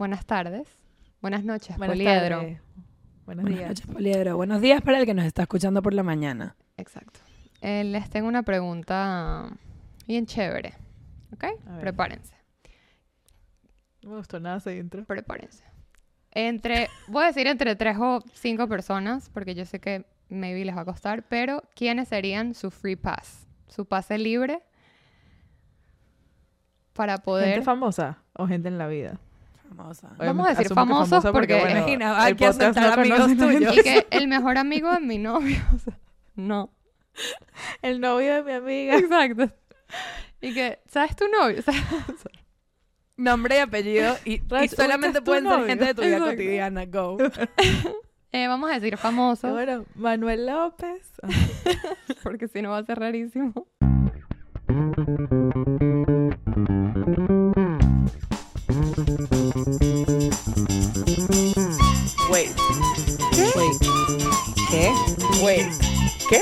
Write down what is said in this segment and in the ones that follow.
buenas tardes, buenas noches, Buenas Poliedro. Buenos Buenas días. noches, Poliedro. Buenos días para el que nos está escuchando por la mañana. Exacto. Eh, les tengo una pregunta bien chévere. ¿Ok? Prepárense, No me gustó nada ese intro. prepárense. Entre, voy a decir entre tres o cinco personas, porque yo sé que maybe les va a costar, pero ¿quiénes serían su free pass? Su pase libre para poder... ¿Gente famosa o gente en la vida? Famosa. Vamos a decir famosos famosa porque- bueno, Imagina, el hay que aceptar no amigos tuyos. Y que el mejor amigo de mi novio. o sea, no. El novio de mi amiga. Exacto. Y que, ¿sabes tu novio? ¿Sabes? Nombre y apellido. Y, solamente pueden ser gente de tu vida Exacto. cotidiana. Go. Eh, vamos a decir Qué famosos, bueno, Manuel López. Porque si no va a ser rarísimo. Wait. ¿Qué?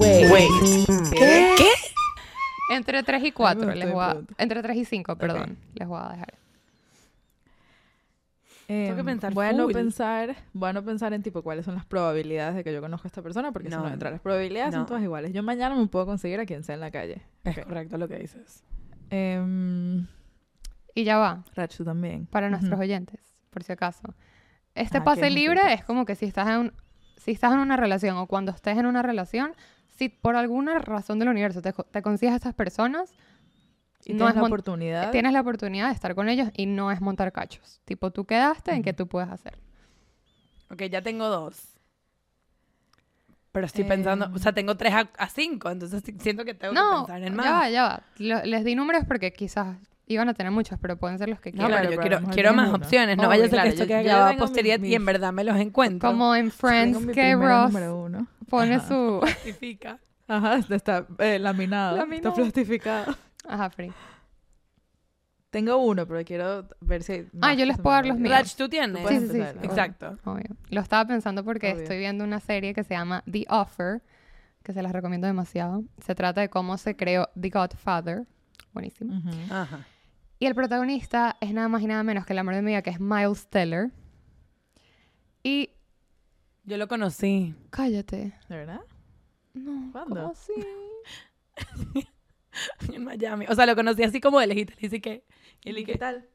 Wait. Wait. ¿Qué? ¿Qué? Entre 3 y 4 gustó les voy a... Entre 3 y 5, perdón. Les voy a dejar. Tengo que Em, pensar voy a no full. pensar, voy a no pensar en tipo cuáles son las probabilidades de que yo conozca a esta persona, porque No. no entra. Las probabilidades No. son todas iguales. Yo mañana me puedo conseguir a quien sea en la calle. Es correcto lo que dices. Em, Y ya va, Rach, tú también. para nuestros oyentes, por si acaso. Este Ah, ¿qué pase libre es como que si estás en un- si estás en una relación o cuando estés en una relación, si por alguna razón del universo te, te consigues a estas personas, Y no tienes es la oportunidad. tienes la oportunidad de estar con ellos y no es montar cachos. Tipo, tú quedaste en qué tú puedes hacer. Ok, ya tengo dos. Pero estoy pensando, Em. o sea, tengo tres a, a cinco, entonces siento que tengo que No, pensar en más. ya va, ya va. Lo- les di números porque quizás iban a tener muchos, pero pueden ser los que No, quieran. Claro, pero yo quiero, más uno. opciones. No Obvio, vaya a ser claro, que esto quede grabado a mi- posteridad y en verdad me los encuentro. Como en Friends que Ross uno. pone Ajá. su... Justifica. Ajá, está, está, eh, laminado. Laminado. Está plastificado. Ajá, Free. Tengo uno, pero quiero ver si... Ah, yo les puedo dar los míos. Rach, tú tienes. Tú Sí, sí, sí. Exacto. Obvio. Lo estaba pensando porque Obvio. estoy viendo una serie que se llama The Offer, que se las recomiendo demasiado. Se trata de cómo se creó The Godfather. Buenísimo. Ujú. Ajá. Y el protagonista es nada más y nada menos que el amor de mi vida, que es Miles Teller. Y... Yo lo conocí. Cállate. ¿De verdad? No, ¿Cuándo? ¿cómo así? en Miami. O sea, lo conocí así como de lejito. Y dice que. Y él y ¿Qué tal?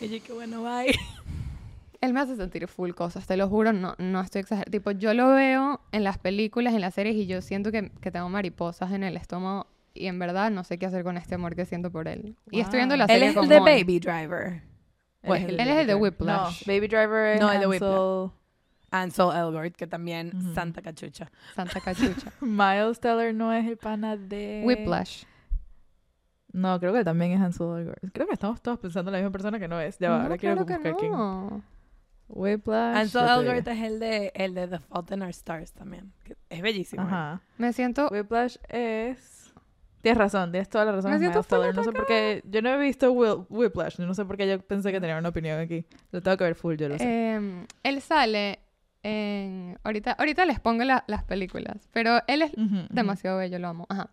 Y yo, que bueno, bye. Él me hace sentir full cosas, te lo juro, no, no estoy exagerando. Tipo, yo lo veo en las películas, en las series, y yo siento que, que tengo mariposas en el estómago. Y en verdad no sé qué hacer con este amor que siento por él. Y estoy viendo la Wow. Él serie es el con de. Baby Driver. Él Pues, es él es el de Whiplash. No, Baby Driver es No, el de Ansel- Ansel Elgort, que también Ujú. Santa Cachucha. Santa Cachucha. Miles Teller no es el pana de... Whiplash. No, creo que también es Ansel Elgort. Creo que estamos todos pensando en la misma persona que no es. Ya va, No, ahora quiero buscar que quién. no. Whiplash. Ansel Elgort es el de, el de The Fault in Our Stars también. que es bellísimo. ¿eh? Ajá. Me siento... Whiplash es... Tienes razón, tienes toda la razón. Me siento No sé por qué... Yo no he visto Will- Whiplash. Yo no sé por qué yo pensé que tenía una opinión aquí. Lo tengo que ver full, yo lo sé. eh, él sale en... Ahorita, ahorita les pongo la- las películas, pero él es demasiado bello, lo amo. Ajá.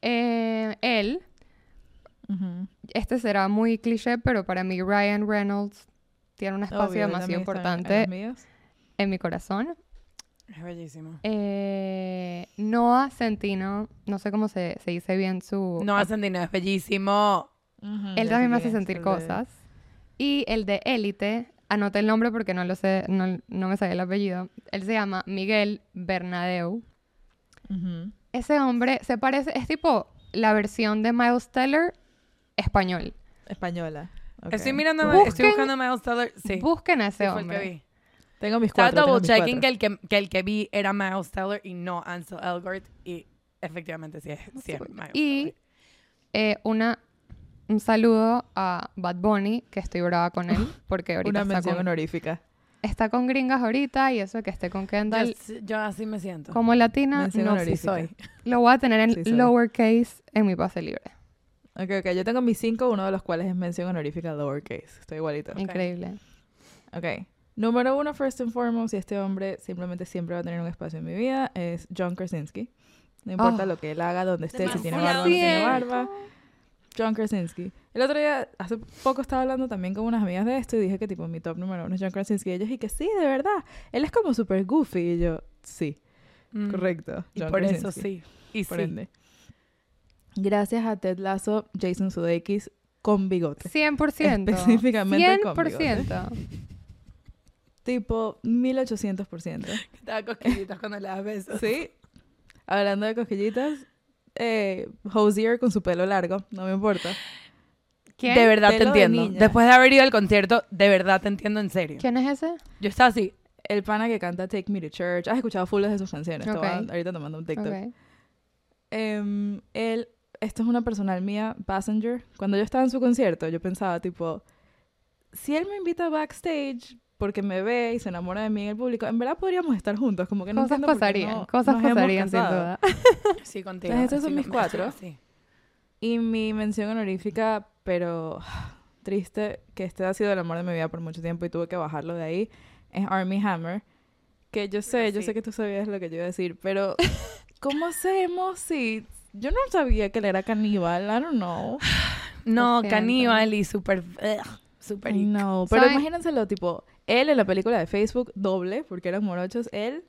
Eh, él, este será muy cliché, pero para mí Ryan Reynolds tiene un espacio Obvio, demasiado importante en mi corazón. Es bellísimo. Eh, Noah Centino, no sé cómo se, se dice bien su... No, Santino es bellísimo. Él también me hace sentir de- cosas. Y el de Élite, anoté el nombre porque no lo sé, no, no me sabía el apellido. Él se llama Miguel Bernadeu. Ese hombre se parece, es tipo la versión de Miles Teller español. Española. Estoy mirando, Busquen- estoy buscando a Miles Teller. Sí. Busquen a sí ese fue el que hombre. Tengo mis Estaba cuatro. tengo double checking que el que, que el que vi era Miles Teller y no Ansel Elgort. Y efectivamente sí es, sí es Miles Y eh, una, un saludo a Bad Bunny, que estoy brava con él, porque ahorita Una está mención con, honorífica. está con gringas ahorita y eso de que esté con Kendall. Yo, sí- yo así me siento. Como latina, Mención no Sí soy. lo voy a tener en Sí lowercase en mi pase libre. Ok, ok. Yo tengo mis cinco, uno de los cuales es mención honorífica lowercase. Estoy igualito. Increíble. Ok. Número uno, first and foremost, y este hombre simplemente siempre va a tener un espacio en mi vida, es John Krasinski. No importa Oh. lo que él haga, donde esté, si tiene barba o no tiene barba. John Krasinski. El otro día, hace poco estaba hablando también con unas amigas de esto y dije que tipo mi top número uno es John Krasinski. Y ellos y que sí, de verdad. Él es como súper goofy. Y yo, sí, Mm. correcto. Y por eso sí. Y Por sí. ende. Gracias a Ted Lasso, Jason Sudeikis con bigote. 100%. Específicamente con 100%. Tipo 1800%. Te da cosquillitas cuando le das besos. Sí. Hablando de cosquillitas, eh, Hosier con su pelo largo, no me importa. ¿Quién? De verdad te Pelo de entiendo. niña. Después de haber ido al concierto, de verdad te entiendo en serio. ¿Quién es ese? Yo estaba así. El pana que canta Take Me to Church. Has escuchado full de sus canciones. Te voy a- Ok. ahorita te mando un TikTok. Ok. Em, él, esto es una personal mía, Passenger. Cuando yo estaba en su concierto, yo pensaba, tipo, si él me invita backstage porque me ve y se enamora de mí en el público, en verdad podríamos estar juntos. Como que no Cosas pasarían. no cosas pasarían, sin duda. Sí, contigo. Pues estos son así mis cuatro. Sí. Y mi mención honorífica, pero triste, que este ha sido el amor de mi vida por mucho tiempo y tuve que bajarlo de ahí, es Army Hammer. Que yo sé, yo Sí. sé que tú sabías lo que yo iba a decir, pero ¿cómo hacemos si... Yo no sabía que él era caníbal, I don't know. No, caníbal y súper... ugh, Súper... I know. Pero ¿Saben? imagínenselo, tipo, él en la película de Facebook, doble, porque eran morochos, él...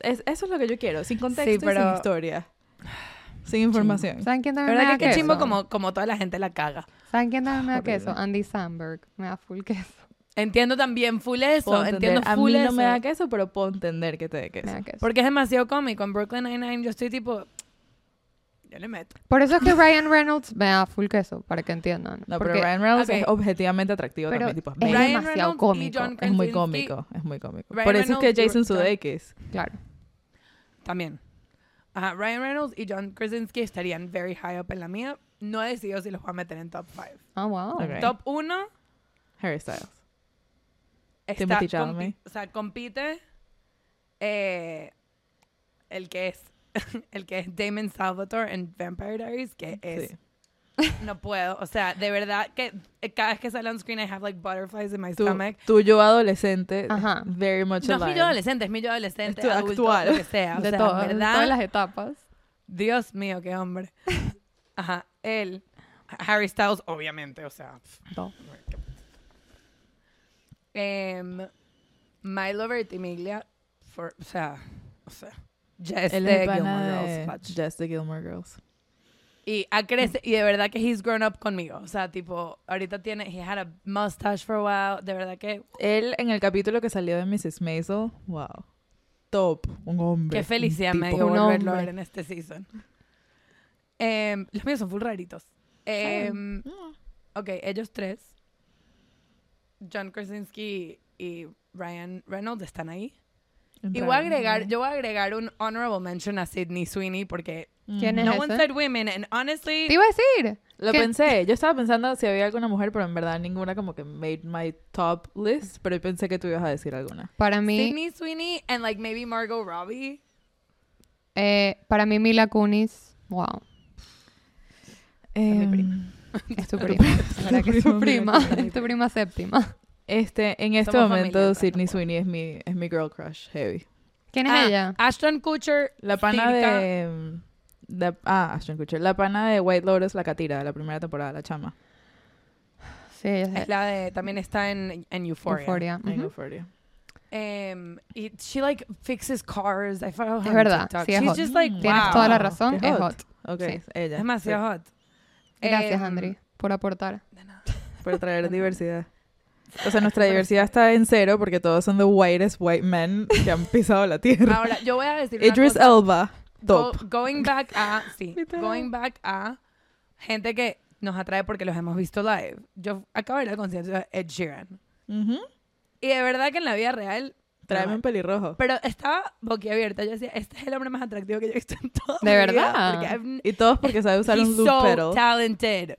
Es, eso es lo que yo quiero, sin contexto y sin pero- historia. Sin información. ¿Saben quién también me verdad da que queso? chimbo como, como toda la gente la caga. ¿Saben quién también me da Horrible. queso? Andy Samberg. Me da full queso. Entiendo también full eso. Puedo entender. Entiendo A full mí no eso. me da queso, pero puedo entender que te dé queso. Me da queso. Porque es demasiado cómico. En Brooklyn Nine-Nine yo estoy tipo... Yo le meto. Por eso es que Ryan Reynolds me da full queso, para que entiendan. No, Porque pero Ryan Reynolds es objetivamente atractivo Pero también. Tipo, es demasiado Reynolds cómico. Es muy cómico, es muy cómico. Ryan Por eso es que Jason. Sudeikis. Claro. También. Ajá, Ryan Reynolds y John Krasinski estarían very high up en la mía. No he decidido si los voy a meter en top 5. Ah, wow. Top 1 Harry Styles. está... Timothy o sea, compite eh, el que es... el que es Damon Salvatore en Vampire Diaries, que es... Sí. No puedo. O sea, de verdad que eh, cada vez que sale on screen I have like butterflies in my Tu, stomach. tu yo adolescente, Ajá. very much No es mi alive. yo adolescente, es mi yo adolescente, Es tu adulto, actual. lo que sea. O de sea, todo, de ¿verdad? todas las etapas. Dios mío, qué hombre. Ajá, él. Harry Styles, obviamente, o sea. Todo. Em, Milo Ventimiglia, for, o sea, o sea, Jess Él de es pana Gilmore de Girls. Patch. Just the Gilmore Girls. Y ha crecido, y de verdad que he's grown up conmigo. O sea, tipo, ahorita tiene, he had a mustache for a while. De verdad que, Él en el capítulo que salió de Mrs. Maisel, wow. Top, un hombre. qué felicidad me tipo. dio Un volverlo a hombre. ver en este season. Em, los míos son full raritos. Em, Mm. Ok, ellos tres, John Krasinski y Ryan Reynolds están ahí. Y voy a agregar, yo voy a agregar un honorable mention a Sydney Sweeney porque ¿Quién es no one said women and honestly Te iba a decir. Lo ¿Qué? pensé. Yo estaba pensando si había alguna mujer, pero en verdad ninguna como que made my top list. Pero pensé que tú ibas a decir alguna. Para mí, Sydney Sweeney and like maybe Margot Robbie. eh, para mí Mila Kunis, wow, mi Em, prima. es tu prima. Es tu prima, es tu prima séptima. Este, en este Somos momento, familia, Sydney tampoco. Sweeney es mi, es mi girl crush heavy. ¿Quién es Ah, ella? Ashton Kutcher. La pana Circa- de, em, de- Ah, Ashton Kutcher. La pana de White Lotus, la catira de la primera temporada, la chama. Sí, ella Es es la de, también está en, en Euphoria. Euphoria. En Ujú. Euphoria. Em, y she like fixes cars. I follow her Es verdad, TikTok. sí, es She's hot. just like, Tienes wow. toda la razón, qué es hot. hot. Ok, Sí. ella. Es demasiado hot. Gracias, Em, Andri, por aportar. de nada. sí, por traer diversidad. O sea, nuestra diversidad está en cero porque todos son the whitest white men que han pisado la tierra. Ahora, yo voy a decir una Idris cosa. Elba, Go- top. going back a, sí, going back a gente que nos atrae porque los hemos visto live. Yo acabo de ir al concierto de Ed Sheeran. Ujú. Y de verdad que en la vida real... Tráeme un pelirrojo. Pero estaba boquiabierta. Yo decía, este es el hombre más atractivo que yo he visto en toda ¿De mi verdad? vida. Porque Y todos porque sabe usar un loop so pedal. talented.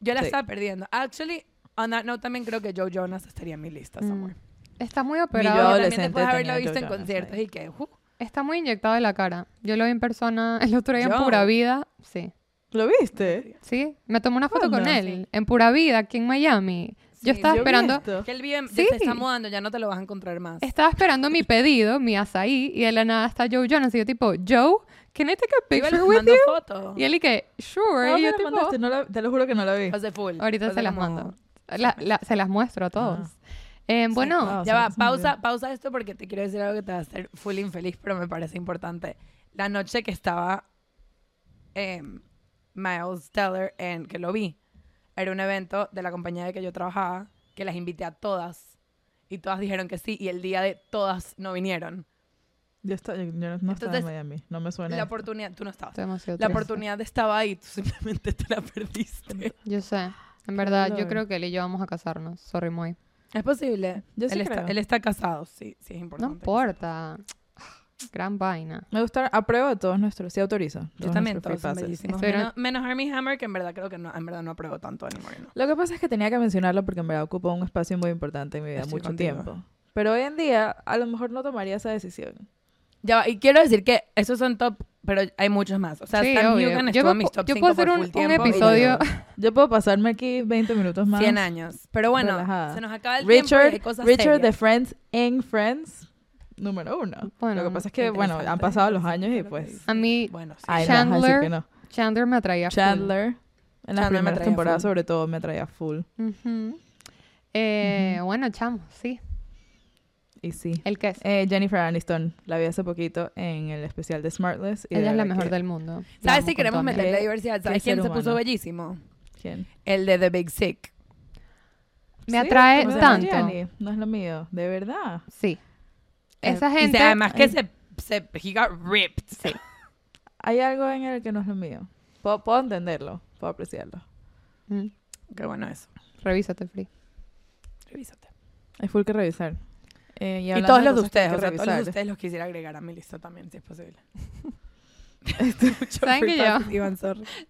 Yo la Sí. estaba perdiendo. Actually, on that note, también creo que Joe Jonas estaría en mi lista Mm. somewhere. Está muy yo operado. Y también adolescente después de haberlo tenía visto Joe en Jonas conciertos ahí. y que... uh, Está muy inyectado de la cara. Yo lo vi en persona el otro día en Yo. Pura Vida. Sí. ¿Lo viste? Sí. Me tomé una foto con ¿Cuándo? él. Sí. En Pura Vida, aquí en Miami. Yo estaba Yo vi esperando, esto. Que él vive, Sí. se está mudando, ya no te lo vas a encontrar más. estaba esperando mi pedido, mi azaí, y de la nada está Joe Jonas. Y yo tipo, Joe, can I take a Yo picture les with mando you? fotos. Y él y que, sure. Ah, y me yo la tipo, mandaste, no la- te lo juro que no la vi. Hace full. ahorita Hace se las como- mando. La- la- se las muestro a todos. Eh, bueno, Ah, Ya va, pausa, pausa esto porque te quiero decir algo que te va a hacer full infeliz, pero me parece importante. La noche que estaba em, Miles Teller en que lo vi, era un evento de la compañía de que yo trabajaba, que las invité a todas. Y todas dijeron que sí, y el día de todas no vinieron. Yo, está- yo no, no estaba en Entonces, Miami, no me suena. La esto. oportunidad, tú no estabas. La triste. oportunidad estaba ahí, tú simplemente te la perdiste. Yo sé. En verdad, yo creo que él y yo vamos a casarnos. Sorry, muy. Es posible. Yo sí él, está, creo. él está casado, sí, sí es No importante. importa. Gran vaina. Me gusta, apruebo de todos nuestros, sí autorizo. Yo también, todos son bellísimos. Menos, menos Armie Hammer, que en verdad creo que no, en verdad no apruebo tanto Annie Moreno. Lo que pasa es que tenía que mencionarlo porque en verdad ocupó un espacio muy importante en mi vida, Estoy mucho contigo. tiempo. Pero hoy en día, a lo mejor no tomaría esa decisión. Ya y quiero decir que esos son top, pero hay muchos más. O sea, Sí, Stan. Hugan Yo estuvo en mis top yo 5 puedo por hacer un- un episodio- Yo puedo pasarme aquí 20 minutos más. 100 años. Pero bueno, Relajada. se nos acaba el tiempo y Richard, hay cosas Richard de. Friends en Friends, número uno. Bueno, Lo que pasa es que, bueno, han pasado los años y pues... A mí, Bueno, sí. Ay, Chandler, que no. Chandler me atraía full. Chandler, en las Chandler primeras temporadas full. sobre todo, me atraía full. Eh, Bueno, chamo, sí. Y sí. El que es. Eh, Jennifer Aniston, la vi hace poquito en el especial de Smartless. y de Ella es la mejor que- del mundo. ¿Sabes si queremos meterle Qué- diversidad? ¿Sabes qué quién se puso bellísimo? ¿Quién? El de The Big Sick. Me Sí, atrae tanto. No es lo mío, de verdad. Sí. Esa Eh, y gente. se- además que se, se... He got ripped. Sí. Hay algo en él que no es lo mío. Puedo, puedo entenderlo, puedo apreciarlo. Mm, Qué bueno eso. Revísate, Free. Revísate. Hay full que revisar. Eh, Y, todos los de que ustedes, que o sea, todos los de ustedes los quisiera agregar a mi lista también, si es posible. ¿Saben que yo? Iván.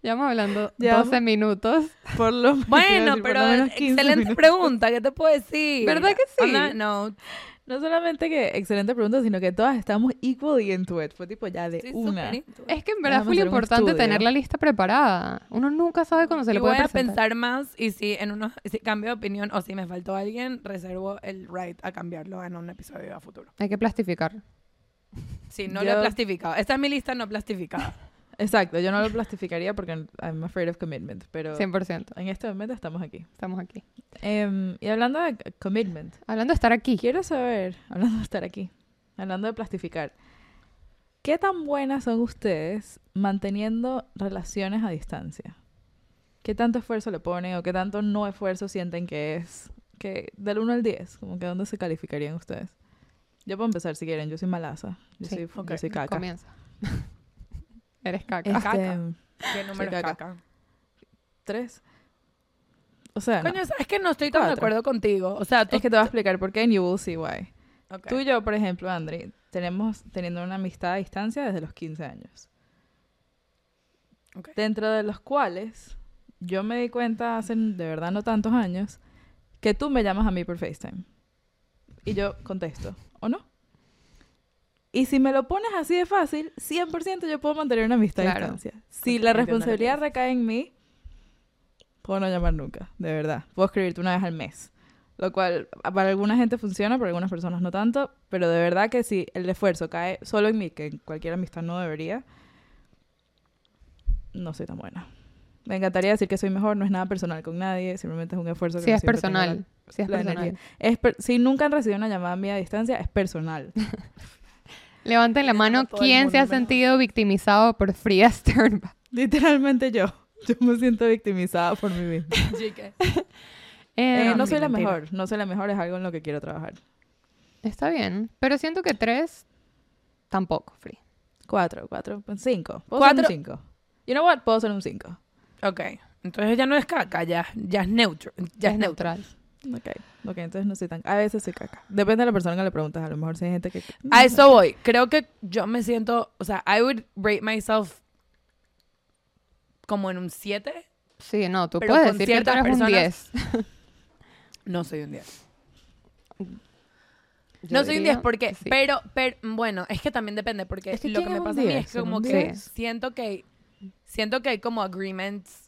Llevamos hablando Llevamos- 12 minutos. Por lo Bueno, por pero lo menos 15 excelente minutos. pregunta, ¿qué te puedo decir? ¿Verdad que sí? On that note, No solamente que excelente pregunta, sino que todas estamos equally into it. Fue tipo ya de una. Es que en verdad un importante tener la lista preparada. Uno nunca sabe cuándo se le y puede voy a pensar más y si en unos si cambio de opinión o si me faltó alguien, reservo el right a cambiarlo en un episodio a futuro. Hay que plastificar. Sí, no Yo- lo he plastificado. Esta es mi lista no plastificada. Exacto, yo no lo plastificaría porque I'm afraid of commitment, pero 100%. en este momento estamos aquí. Estamos aquí. Em, y hablando de commitment, Hablando de estar aquí. quiero saber, hablando de estar aquí, hablando de plastificar, ¿qué tan buenas son ustedes manteniendo relaciones a distancia? ¿Qué tanto esfuerzo le ponen o qué tanto no esfuerzo sienten que es? Que del 1 al 10, como que dónde se calificarían ustedes? Yo puedo empezar si quieren, yo soy malaza, yo, Sí, soy, ok, yo soy caca. Comienza. Eres caca. Este, caca. ¿Qué número es caca. caca? tres. O sea, no. Coño, es que no estoy tan de acuerdo contigo. O sea, tú... es que te voy a explicar por qué and you will see why. Ok. Tú y yo, por ejemplo, Andri, tenemos teniendo una amistad a distancia desde los 15 años. Ok. Dentro de los cuales yo me di cuenta hace de verdad no tantos años que tú me llamas a mí por FaceTime. Y yo contesto, ¿o no? Y si me lo pones así de fácil, 100% yo puedo mantener una amistad a Claro. distancia. Si la responsabilidad recae en mí, puedo no llamar nunca, de verdad. Puedo escribirte una vez al mes. Lo cual para alguna gente funciona, para algunas personas no tanto, pero de verdad que si el esfuerzo cae solo en mí, que en cualquier amistad no debería, no soy tan buena. Me encantaría decir que soy mejor, no es nada personal con nadie, simplemente es un esfuerzo que Si me es tengo la- personal. Si es la personal. Es per- si nunca han recibido una llamada mía a distancia, es personal. Levanten la mano quién se ha sentido victimizado por Frida Sternbach. Literalmente yo. Yo me siento victimizada por mí misma. Eh, Eh, no soy la mejor, no soy la mejor, es algo en lo que quiero trabajar. Está bien. Pero siento que tres, tampoco, Free. Cuatro, cuatro, pues cinco. Puedo Cuatro. ser un cinco. You know what? Puedo ser un cinco. Ok. Entonces ya no es caca, ya, ya es neutro. Ya es neutral. Ok, ok, entonces no soy tan... A veces soy caca. Depende de la persona que le preguntas. A lo mejor si hay gente que... A eso voy. Creo que yo me siento, o sea, I would rate myself como en un 7. Sí, no, tú Pero puedes con decir que tú ciertas eres un personas- 10. No soy un 10. Yo No soy un diría 10 porque, que sí. pero, pero, bueno, es que también depende porque Es que lo que ¿quién me un pasa a mí 10? es que como Un que 10. siento que siento que hay como agreements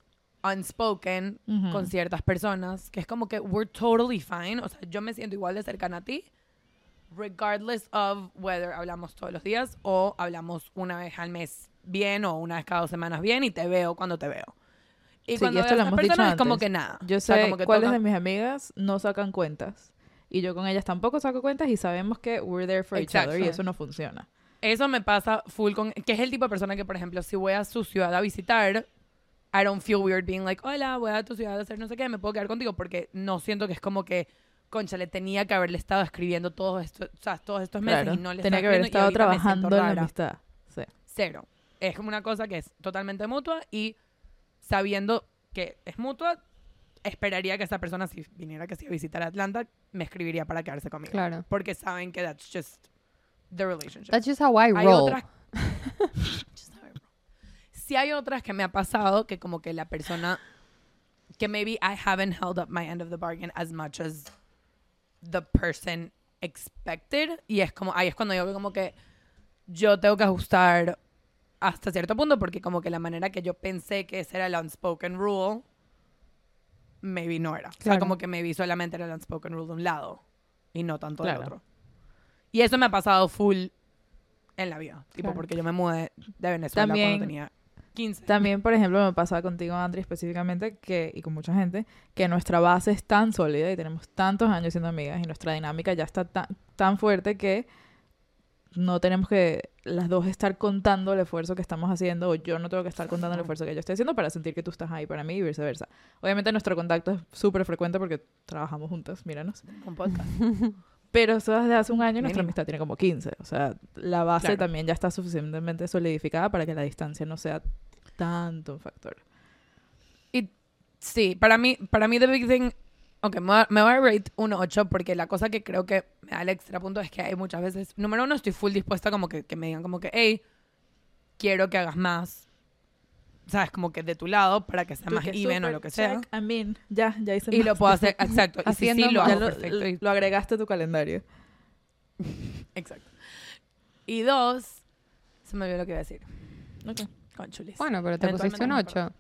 unspoken Ujú. con ciertas personas, que es como que we're totally fine. O sea, yo me siento igual de cercana a ti, regardless of whether hablamos todos los días o hablamos una vez al mes bien o una vez cada dos semanas bien y te veo cuando te veo. Y Sí, cuando y esto lo hemos dicho personas es como antes. que nada. Yo O sea, sé como que cuáles de mis amigas no sacan cuentas. Y yo con ellas tampoco saco cuentas y sabemos que we're there for each other y Exacto. eso no funciona. Eso me pasa full con... Que es el tipo de persona que, por ejemplo, si voy a su ciudad a visitar, I don't feel weird being like, hola, voy a tu ciudad a hacer no sé qué, me puedo quedar contigo, porque no siento que es como que, concha, le tenía que haberle estado escribiendo todos estos, o sea, todos estos meses Claro. y no le Tenía estaba que haber estado trabajando en la amistad. Sí. Cero. Es como una cosa que es totalmente mutua y sabiendo que es mutua, esperaría que esa persona, si viniera que sí a visitar Atlanta, me escribiría para quedarse conmigo. Claro. Porque saben que that's just the relationship. That's just how I hay roll. otras Just how I roll. Sí hay otras que me ha pasado que como que la persona que maybe I haven't held up my end of the bargain as much as the person expected y es como ahí es cuando digo que como que yo tengo que ajustar hasta cierto punto porque como que la manera que yo pensé que ese era el unspoken rule maybe no era. O sea, Claro. como que maybe solamente era el unspoken rule de un lado y no tanto Claro. del otro. Y eso me ha pasado full en la vida, tipo Claro. porque yo me mudé de Venezuela También- cuando tenía 15. También, por ejemplo, me pasa contigo, Andri, específicamente, que, y con mucha gente, que nuestra base es tan sólida y tenemos tantos años siendo amigas y nuestra dinámica ya está tan, tan fuerte que no tenemos que las dos estar contando el esfuerzo que estamos haciendo o yo no tengo que estar contando el esfuerzo que yo estoy haciendo para sentir que tú estás ahí para mí y viceversa. Obviamente nuestro contacto es súper frecuente porque trabajamos juntas, míranos. Un podcast. Pero eso desde hace un año nuestra amistad tiene como 15. O sea, la base Claro. también ya está suficientemente solidificada para que la distancia no sea tanto un factor. Y sí, para mí, para mí The Big Thing, ok, me voy a, me voy a rate un 8 porque la cosa que creo que me da el extra punto es que hay muchas veces, número uno, estoy full dispuesta como que, que me digan como que, hey, quiero que hagas más, sabes, como que de tu lado para que sea Tú más que even o lo que sea. check, I mean, ya, ya hice Y más. lo puedo hacer, exacto. Y Haciendo sí, lo más. Ya hago lo, perfecto. y- lo agregaste a tu calendario. exacto. Y dos, se me olvidó lo que iba a decir. Ok. Con chulis. Bueno, pero te pusiste un Eventualmente 8.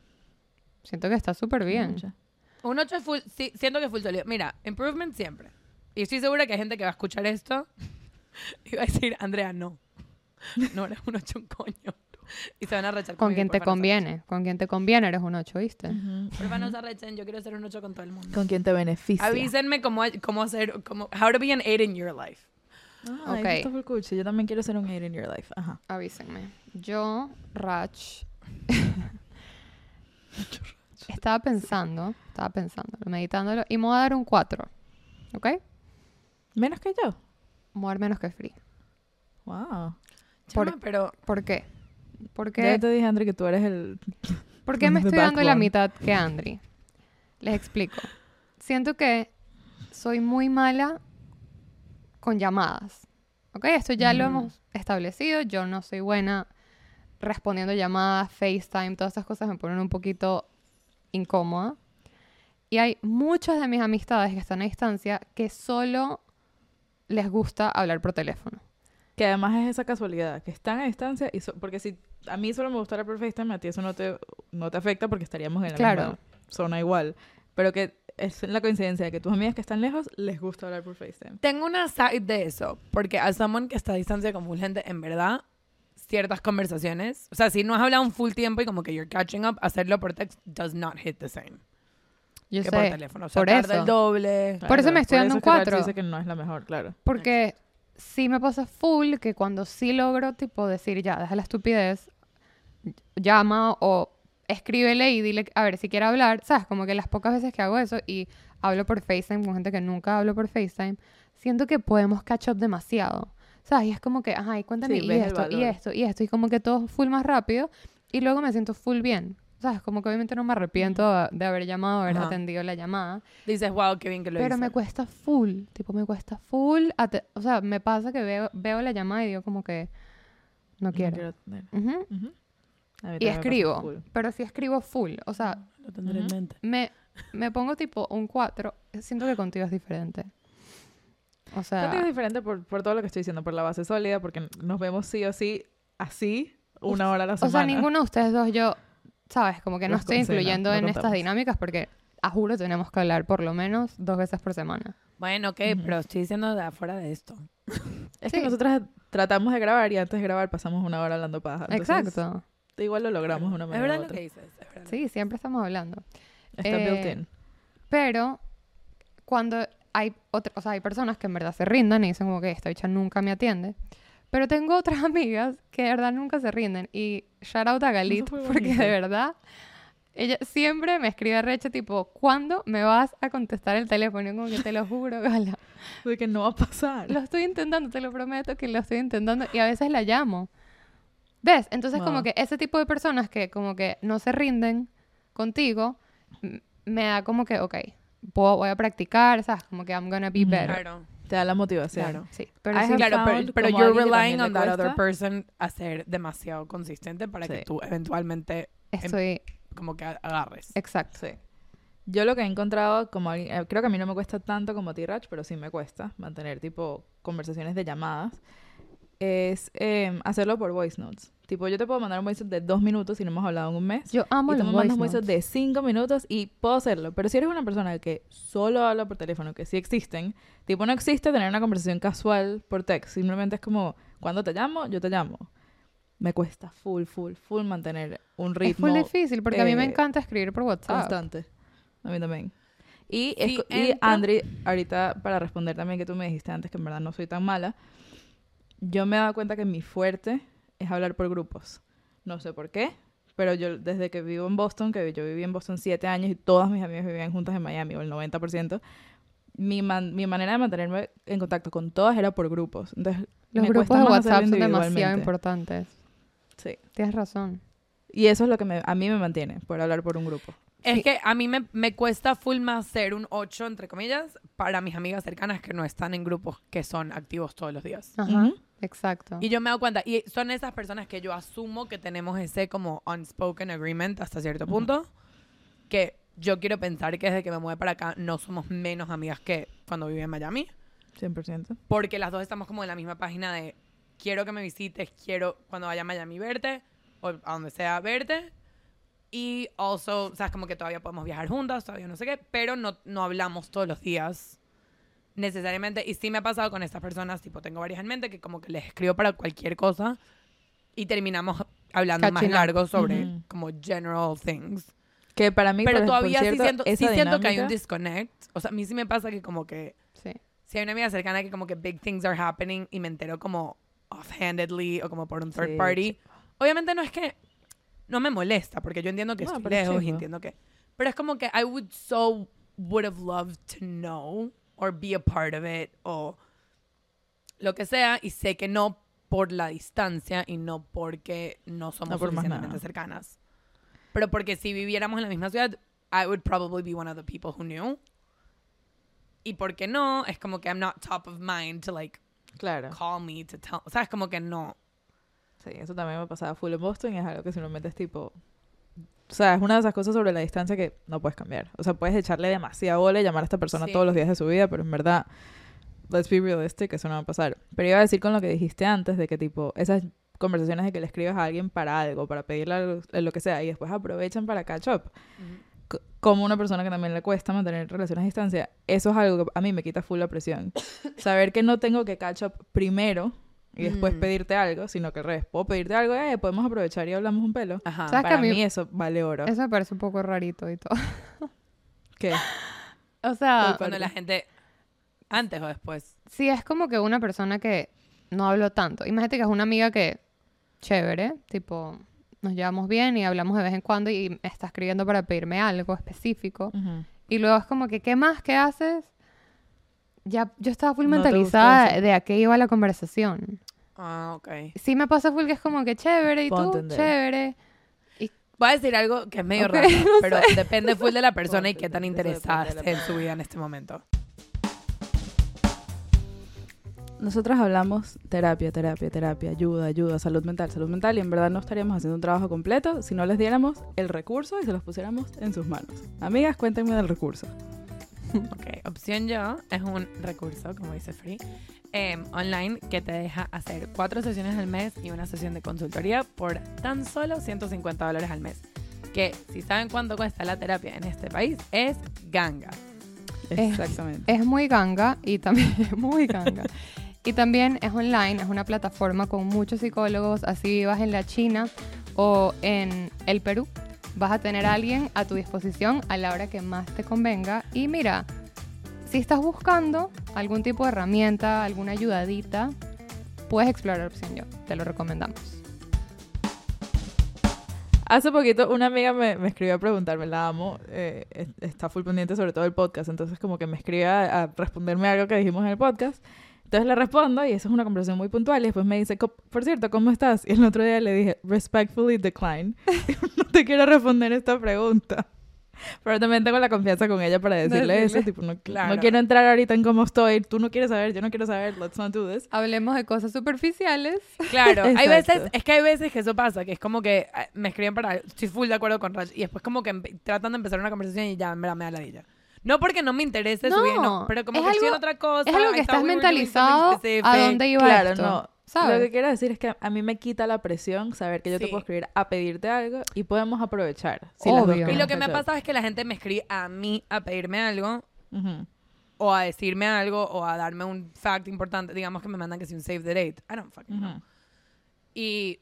Siento que está súper bien. Un 8 es full, sí, siento que es full sólido. Mira, improvement siempre. Y estoy segura que hay gente que va a escuchar esto y va a decir, Andrea, no. No eres un 8 un coño. Y se van a rechazar. Con quien te conviene. Con quien te conviene eres un 8, ¿viste? Ujú, Porfa, no se arrechen, yo quiero ser un 8 con todo el mundo. Con quien te beneficia. Avísenme cómo, cómo hacer, cómo, how to be an 8 in your life. Ah, Ok. eso está full cool. Yo también quiero ser un aid in your life. Ajá. Avísenme. Yo, Rach. estaba pensando, estaba pensándolo, meditándolo, y me voy a dar un 4. ¿Ok? Menos que yo. Me voy a dar menos que Free. Wow. Por- Chama, pero ¿Por qué? Ya Porque, te dije, Andri, que tú eres el... ¿Por qué me estoy dando la backbone. mitad que Andri? Les explico. Siento que soy muy mala con llamadas. ¿Ok? Esto ya lo Mm. hemos establecido. Yo no soy buena respondiendo llamadas, FaceTime, todas esas cosas me ponen un poquito incómoda. Y hay muchas de mis amistades que están a distancia que solo les gusta hablar por teléfono. Que además es esa casualidad, que están a distancia y... so- porque si a mí solo me gustara por FaceTime, a ti eso no te, no te afecta porque estaríamos en la Claro. misma zona igual. Pero que es la coincidencia de que tus amigas que están lejos les gusta hablar por FaceTime. tengo una side de eso. Porque a someone que está a distancia con full gente, en verdad, ciertas conversaciones, o sea, si no has hablado un full tiempo y como que you're catching up, hacerlo por text does not hit the same Yo que por sé, teléfono. O sea, por tarda eso. el doble. Por eso me estoy dando un cuatro. dice que no es la mejor, claro. Porque sí me pasa full que cuando sí logro, tipo, decir ya, deja la estupidez, llama o escríbele y dile, a ver, si quiere hablar, ¿sabes? Como que las pocas veces que hago eso y hablo por FaceTime con gente que nunca hablo por FaceTime, siento que podemos catch up demasiado. ¿Sabes? Y es como que, ajá, y cuéntame, Sí, y esto, y esto, y esto, y como que todo full más rápido, y luego me siento full bien. ¿Sabes? Como que obviamente no me arrepiento de haber llamado, haber Ajá. atendido la llamada. Dices, wow, qué bien que lo Pero hice. me cuesta full, tipo, me cuesta full. o sea, me pasa que veo, veo la llamada y digo como que no No quiero. quiero tener. Ujú. Ujú. Y escribo, pero sí escribo full. O sea, Lo tendré en Ujú. mente. me, me pongo tipo un 4. Siento que contigo es diferente. O sea, Creo que es diferente por, por todo lo que estoy diciendo, por la base sólida, porque nos vemos sí o sí así una hora a la o semana. sea, ninguno de ustedes dos yo ¿sabes? Como que no Los estoy incluyendo no en estas contamos. dinámicas porque, a juro, tenemos que hablar por lo menos dos veces por semana. Bueno, ok, Ujú. pero estoy diciendo de afuera de esto. Es Sí. que nosotras tratamos de grabar y antes de grabar pasamos una hora hablando paja. Entonces, Exacto. Igual lo logramos de una Es manera verdad u lo otra. que dices. Es verdad. Sí, siempre estamos hablando. Está Eh, built in. Pero cuando hay otra, o sea, hay personas que en verdad se rindan y dicen como que esta bicha nunca me atiende. Pero tengo otras amigas que de verdad nunca se rinden. Y shout out a Galit, porque de verdad, ella siempre me escribe recha tipo, ¿cuándo me vas a contestar el teléfono? Y como que te lo juro, Gala. De que no va a pasar. Lo estoy intentando, te lo prometo que lo estoy intentando. Y a veces la llamo. ¿Ves? Entonces como Wow. que ese tipo de personas que como que no se rinden contigo, me da como que, ok, puedo- voy a practicar, ¿sabes? Como que I'm gonna be better. Claro. Te da la motivación. Claro. Sí, pero sí, Claro, pero, pero como you're que relying también on that other person a ser demasiado consistente para que Sí. tú eventualmente estoy, como que agarres. exacto. Sí. Yo lo que he encontrado, como eh, creo que a mí no me cuesta tanto como a ti, Rach, pero sí me cuesta mantener tipo conversaciones de llamadas, es em, hacerlo por voice notes. Tipo, yo te puedo mandar un voice note de dos minutos si no hemos hablado en un mes. Yo amo y tú los me voice mandas un voice notes. note de cinco minutos y puedo hacerlo. Pero si eres una persona que solo habla por teléfono, que sí existen, tipo, no existe tener una conversación casual por text. Simplemente es como, cuando te llamo, yo te llamo. Me cuesta full, full, full mantener un Es ritmo muy difícil porque a mí me eh, encanta escribir por WhatsApp. constante. A mí también. Y, Sí, y Andri, ahorita para responder también que tú me dijiste antes que en verdad no soy tan mala, yo me he dado cuenta que mi fuerte es hablar por grupos. No sé por qué, pero yo desde que vivo en Boston, que yo viví en Boston siete años y todas mis amigas vivían juntas en Miami, o el 90%, mi, man- mi manera de mantenerme en contacto con todas era por grupos. Entonces, Los me grupos de WhatsApp son demasiado importantes. Sí. Tienes razón. Y eso es lo que me- a mí me mantiene, por hablar por un grupo. Es Sí. que a mí me, me cuesta full más ser un 8, entre comillas, para mis amigas cercanas que no están en grupos que son activos todos los días. Ajá. Exacto. Y yo me doy cuenta, y son esas personas que yo asumo que tenemos ese como unspoken agreement hasta cierto punto, que yo quiero pensar que desde que me mueve para acá no somos menos amigas que cuando viví en Miami, 100%. porque las dos estamos como en la misma página de quiero que me visites, quiero cuando vaya a Miami verte, o a donde sea verte, y also, sabes, como que todavía podemos viajar juntas, todavía no sé qué, pero no, no hablamos todos los días necesariamente. Y sí me ha pasado con estas personas, tipo, tengo varias en mente que como que les escribo para cualquier cosa y terminamos hablando más largo sobre como general things. Que para mí, Pero por- por todavía cierto, sí, siento, sí esa siento que hay un dinámica- disconnect. O sea, a mí sí me pasa que como que Sí. si hay una amiga cercana que como que big things are happening y me entero como offhandedly o como por un third Sí, party. Obviamente no es que no me molesta porque yo entiendo que No, estoy lejos y entiendo que pero es como que I would so would have loved to know or be a part of it o lo que sea y sé que no por la distancia y no porque no somos No por suficientemente cercanas. Pero porque si viviéramos en la misma ciudad, I would probably be one of the people who knew. Y porque no, es como que I'm not top of mind to like Claro. call me to tell. O sea, es como que no. Sí, eso también me pasaba full en Boston y es algo que simplemente es tipo... O sea, es una de esas cosas sobre la distancia que no puedes cambiar. O sea, puedes echarle demasiada bola y llamar a esta persona Sí. todos los días de su vida, pero en verdad, let's be realistic, eso no va a pasar. Pero iba a decir con lo que dijiste antes, de que tipo, esas conversaciones de que le escribes a alguien para algo, para pedirle algo, eh, lo que sea, y después aprovechan para catch up. C- Como una persona que también le cuesta mantener relaciones a distancia, eso es algo que a mí me quita full la presión. Saber que no tengo que catch up primero y después Mm. pedirte algo, sino que al revés, puedo pedirte algo, eh, podemos aprovechar y hablamos un pelo. Ajá. ¿Sabes? que Para a mí- mí eso vale oro. Eso me parece un poco rarito y todo. ¿Qué? O sea, Cuando la gente antes o después. sí es como que una persona que no hablo tanto. Imagínate que es una amiga que, chévere, tipo, nos llevamos bien y hablamos de vez en cuando y me está escribiendo para pedirme algo específico. Y luego es como que, ¿qué más? ¿Qué haces? Ya, yo estaba full No mentalizada de a qué iba la conversación. Ah, ok. Sí me pasa full que es como que chévere y Puedo tú, entender. chévere. Voy a decir algo que es medio raro, no pero depende full de la persona y qué tan interesada esté en su vida en este momento. Nosotras hablamos terapia, terapia, terapia, ayuda, ayuda, salud mental, salud mental y en verdad no estaríamos haciendo un trabajo completo si no les diéramos el recurso y se los pusiéramos en sus manos. Amigas, cuéntenme del recurso. Ok, opción yo es un recurso, como dice Free, em, online que te deja hacer cuatro sesiones al mes y una sesión de consultoría por tan solo 150 dólares al mes. que si saben cuánto cuesta la terapia en este país, es ganga. Es- Exactamente. Es muy ganga y también es muy ganga. Y también es online, es una plataforma con muchos psicólogos, así vivas en la China o en el Perú, vas a tener a alguien a tu disposición a la hora que más te convenga. Y mira, si estás buscando algún tipo de herramienta, alguna ayudadita, puedes explorar opción yo, te lo recomendamos. Hace poquito una amiga me, escribió a preguntarme, la amo, eh, es- está full pendiente sobre todo el podcast, entonces como que me escribe a, a responderme algo que dijimos en el podcast. Entonces le respondo y eso es una conversación muy puntual y después me dice, "Co- por cierto, ¿cómo estás? Y el otro día le dije, respectfully decline. no te quiero responder esta pregunta. Pero también tengo la confianza con ella para decirle, Decirle. eso, tipo, no, Claro. no quiero entrar ahorita en cómo estoy, tú no quieres saber, yo no quiero saber, let's not do this. Hablemos de cosas superficiales. Claro, hay Exacto. veces, es que hay veces que eso pasa, que es como que eh, me escriben para, estoy full de acuerdo con Raj, y después como que empe- tratan de empezar una conversación y ya, en verdad, me da la ladilla. No porque no me interese No, subir, no, pero como es que estoy en algo- otra cosa. Es algo que estás mentalizado a dónde iba Claro, esto. no. Lo que quiero decir es que a mí me quita la presión saber que yo te puedo escribir a pedirte algo y podemos aprovechar. si Obvio. Y lo que me catch up. pasa es que la gente me escribe a mí a pedirme algo, o a decirme algo, o a darme un fact importante. Digamos que me mandan que si un save the date. I don't fucking know. Y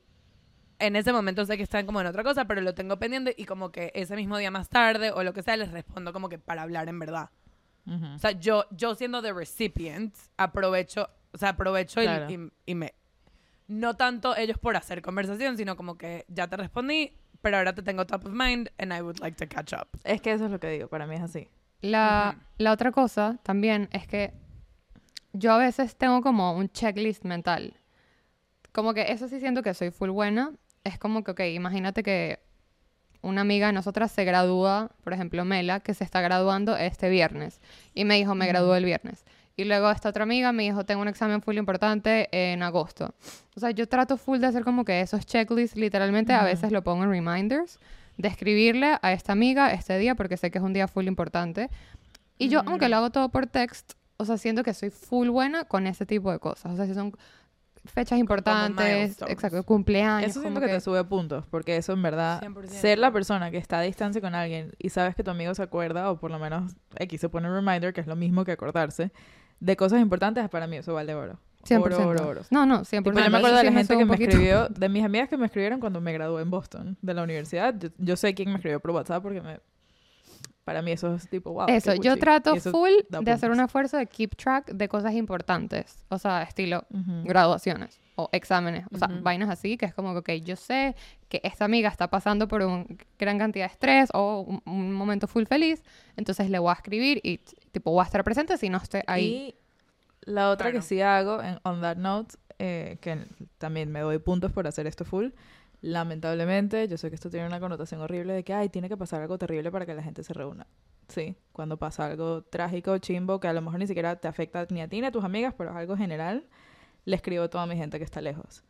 en ese momento sé que están como en otra cosa, pero lo tengo pendiente y como que ese mismo día más tarde o lo que sea les respondo como que para hablar en verdad. Ujú. O sea, yo, yo siendo the recipient, aprovecho, o sea, aprovecho y- Claro. y, y me... No tanto ellos por hacer conversación, sino como que ya te respondí, pero ahora te tengo top of mind and I would like to catch up. Es que eso es lo que digo, para mí es así. La, Ujú. la otra cosa también es que yo a veces tengo como un checklist mental. Como que eso sí siento que soy full buena. Es como que, ok, imagínate que una amiga de nosotras se gradúa, por ejemplo, Mela, que se está graduando este viernes. Y me dijo, me graduó el viernes. Y luego esta otra amiga me dijo, tengo un examen full importante en agosto. O sea, yo trato full de hacer como que esos checklists, literalmente a veces lo pongo en reminders, de escribirle a esta amiga este día porque sé que es un día full importante. Y yo, aunque lo hago todo por text, o sea, siento que soy full buena con ese tipo de cosas. O sea, si son fechas importantes, exacto, cumpleaños. Eso como siento que, te sube puntos, porque eso en verdad, 100%. ser la persona que está a distancia con alguien y sabes que tu amigo se acuerda, o por lo menos X se pone un reminder, que es lo mismo que acordarse, de cosas importantes, para mí eso vale oro. 100%. Oro, oro, oro. No, no, 100%. Tipo, yo me acuerdo de sí la gente que me escribió, de mis amigas que me escribieron cuando me gradué en Boston, de la universidad. Yo, yo sé quién me escribió por WhatsApp porque me, para mí eso es tipo, wow. Eso, yo trato eso full de hacer un esfuerzo de keep track de cosas importantes. O sea, estilo Ujú. graduaciones o exámenes. O sea, Ujú. vainas así, que es como que, ok, yo sé que esta amiga está pasando por una gran cantidad de estrés o un, un momento full feliz, entonces le voy a escribir y tipo voy a estar presente si no estoy ahí. Y la otra Claro. que sí hago, en On That Note, eh, que también me doy puntos por hacer esto full, lamentablemente, yo sé que esto tiene una connotación horrible de que, ay, tiene que pasar algo terrible para que la gente se reúna. Sí, cuando pasa algo trágico, chimbo, que a lo mejor ni siquiera te afecta ni a ti ni a tus amigas, pero es algo general, le escribo a toda mi gente que está lejos.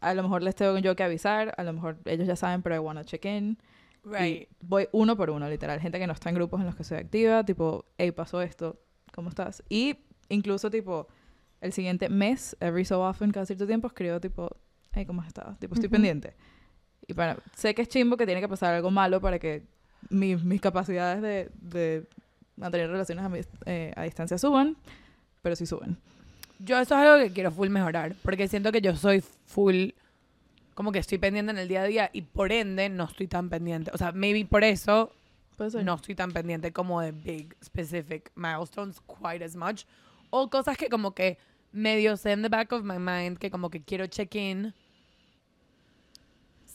A lo mejor les tengo yo que avisar, a lo mejor ellos ya saben, pero I wanna check in. Right. Y voy uno por uno, literal. Gente que no está en grupos en los que soy activa, tipo, hey, pasó esto, ¿cómo estás? Y incluso, tipo, el siguiente mes, every so often, cada cierto tiempo, escribo, tipo, hey, ¿cómo has estado? Tipo, estoy Ujú. pendiente. Y para, sé que es chimbo que tiene que pasar algo malo para que mi- mis capacidades de, de mantener relaciones a, mis- eh, a distancia suban, pero sí suben. Yo eso es algo que quiero full mejorar, porque siento que yo soy full, como que estoy pendiente en el día a día y por ende no estoy tan pendiente. O sea, maybe por eso no estoy tan pendiente como de big, specific milestones quite as much. O cosas que como que medio sé en the back of my mind, que como que quiero check in,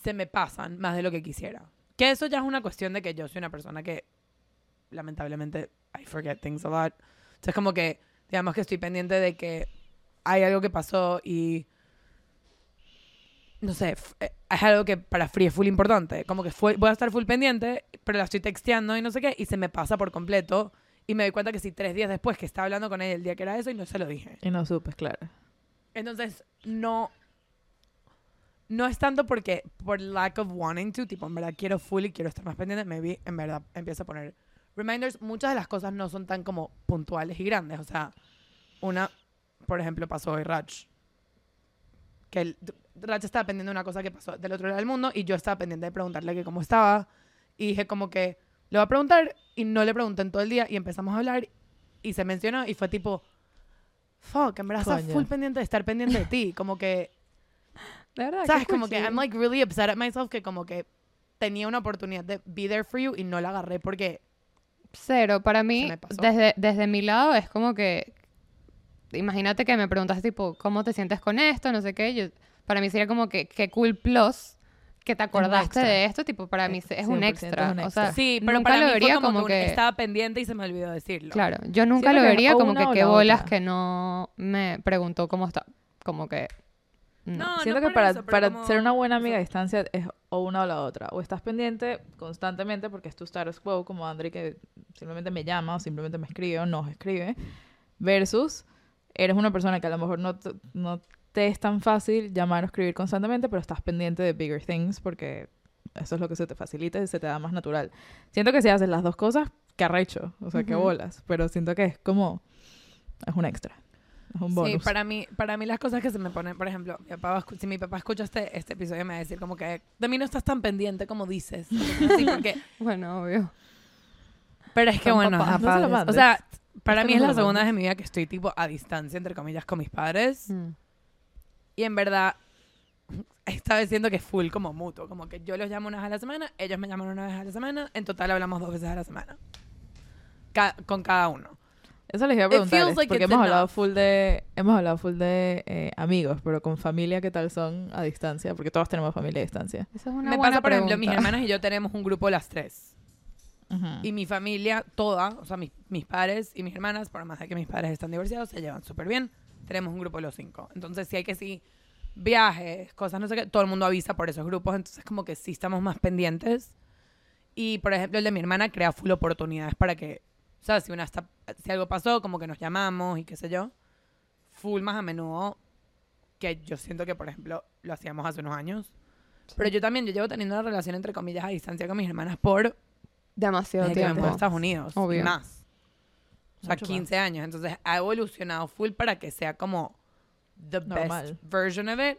se me pasan más de lo que quisiera. Que eso ya es una cuestión de que yo soy una persona que lamentablemente I forget things a lot. Entonces como que digamos que estoy pendiente de que hay algo que pasó y no sé, eh, es algo que para Free es full importante. Como que fue, voy a estar full pendiente, pero la estoy texteando y no sé qué, y se me pasa por completo. Y me doy cuenta que si tres días después que estaba hablando con ella el día que era eso y no se lo dije. Y no supes, claro. Entonces, no. No es tanto porque, por lack of wanting to, tipo, en verdad quiero full y quiero estar más pendiente, maybe en verdad empiezo a poner reminders. Muchas de las cosas no son tan como puntuales y grandes. O sea, una, por ejemplo, pasó hoy Raj. Que el, estaba pendiente de una cosa que pasó del otro lado del mundo y yo estaba pendiente de preguntarle que cómo estaba. Y dije como que le voy a preguntar y no le pregunté en todo el día y empezamos a hablar y se mencionó y fue tipo, fuck, en verdad estás full pendiente de estar pendiente de ti. Como que, De verdad, qué ¿sabes? Como que. I'm like really upset at myself que como que tenía una oportunidad de be there for you y no la agarré porque Cero, para mí, desde, desde mi lado es como que, imagínate que me preguntas tipo, ¿cómo te sientes con esto? No sé qué, yo, para mí sería como que, qué cool plus que te acordaste de esto, tipo, para mí es un 100% extra. es un O sea, extra. Sí, pero nunca para lo mí vería fue como, como que, estaba pendiente y se me olvidó decirlo. claro, yo nunca lo vería como que qué la bolas otra. que no me preguntó cómo está, como que... no. No, Siento no que para, eso, para como- ser una buena amiga a distancia es o una o la otra. O estás pendiente constantemente porque es tu status quo, como Andri que simplemente me llama o simplemente me escribe o nos escribe. Versus eres una persona que a lo mejor no, te- no te es tan fácil llamar o escribir constantemente, pero estás pendiente de bigger things porque eso es lo que se te facilita y se te da más natural. Siento que si haces las dos cosas, que arrecho. O sea, que Ujú. bolas. Pero siento que es como... Es un extra. Es un bonus. Sí, para mí, para mí las cosas que se me ponen, por ejemplo, mi papá si mi papá escucha este, este episodio me va a decir como que de mí no estás tan pendiente como dices. Sí, porque, Bueno, obvio. pero es que Son bueno, papás, ajá, no se lo o sea, para mí es la segunda vez en mi vida que estoy tipo a distancia, entre comillas, con mis padres. Mm. Y en verdad, esta vez siento que es full como mutuo. Como que yo los llamo una vez a la semana, ellos me llaman una vez a la semana. En total hablamos dos veces a la semana. Ca- con cada uno. Eso les iba a It preguntar, feels like porque hemos hablado full de hemos hablado full de eh, amigos, pero con familia qué tal son a distancia, porque todos tenemos familia a distancia. Esa es una me buena pasa, por ejemplo, mis hermanas y yo tenemos un grupo las tres. Ujú. Y mi familia toda, o sea, mis, mis padres y mis hermanas, por más de que mis padres están divorciados, se llevan súper bien. Tenemos un grupo los cinco. Entonces, si hay que sí, viajes, cosas, no sé qué, todo el mundo avisa por esos grupos. Entonces, como que sí estamos más pendientes. Y, por ejemplo, el de mi hermana crea full oportunidades para que, sea, si, una está, si algo pasó, como que nos llamamos y qué sé yo. Full más a menudo que yo siento que, por ejemplo, lo hacíamos hace unos años. Pero yo también, yo llevo teniendo una relación, entre comillas, a distancia con mis hermanas por Demasiado desde que me a tiempo. Estados Unidos. Obvio. más. O sea, Mucho 15 años. Entonces, ha evolucionado full para que sea como the Normal. best version of it.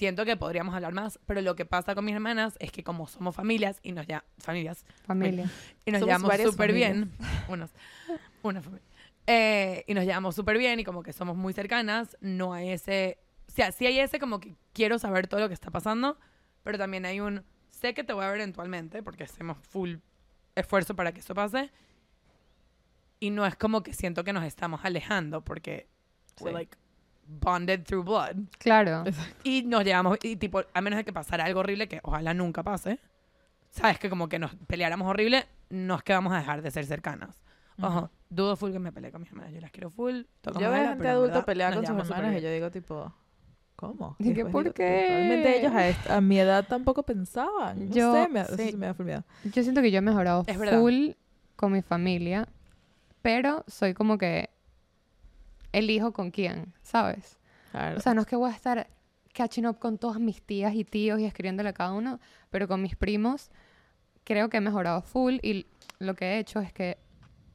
Siento que podríamos hablar más, pero lo que pasa con mis hermanas es que como somos familias y nos ya familias Familia. y nos Somos llevamos súper bien, unos, una familia, Eh, y nos llevamos súper bien y como que somos muy cercanas, no hay ese, o sea, sí hay ese como que quiero saber todo lo que está pasando, pero también hay un, sé que te voy a ver eventualmente porque hacemos full esfuerzo para que eso pase. Y no es como que siento que nos estamos alejando porque we're Sí. like bonded through blood Claro. y nos llevamos y tipo a menos de que pasara algo horrible que ojalá nunca pase sabes que como que nos peleáramos horrible no es que vamos a dejar de ser cercanas ojo dudo full que me peleé con mis hermanas yo las quiero full toco Yo veo gente adulta pelear nos con sus hermanas y yo digo tipo, ¿cómo? Y ¿por digo, qué? Realmente ellos a, esta- a mi edad tampoco pensaban. No Yo- sé, me, sí. me da full miedo. Yo siento que yo he mejorado full con mi familia, pero soy como que elijo con quién, ¿sabes? Claro. O sea, no es que voy a estar catching up con todas mis tías y tíos y escribiéndole a cada uno, pero con mis primos creo que he mejorado full y lo que he hecho es que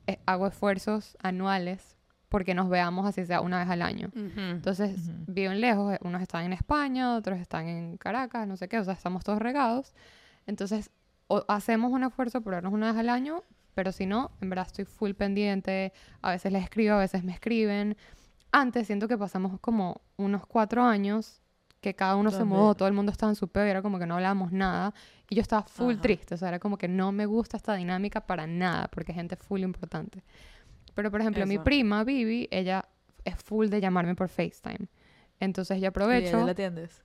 eh, hago esfuerzos anuales porque nos veamos así sea una vez al año. bien. Ujú. Entonces, viven lejos, eh, unos están en España, otros están en Caracas, no sé qué, o sea, estamos todos regados. Entonces, o hacemos un esfuerzo por vernos una vez al año, pero si no, en verdad estoy full pendiente, a veces les escribo, a veces me escriben. Antes siento que pasamos como unos cuatro años que cada uno se mudó, todo el mundo estaba en su peo y era como que no hablábamos nada. Y yo estaba full Ajá. triste, o sea, era como que no me gusta esta dinámica para nada, porque es gente full importante. Pero, por ejemplo, mi prima, Vivi, ella es full de llamarme por FaceTime. Entonces yo ¿Y ya aprovecho, la atiendes?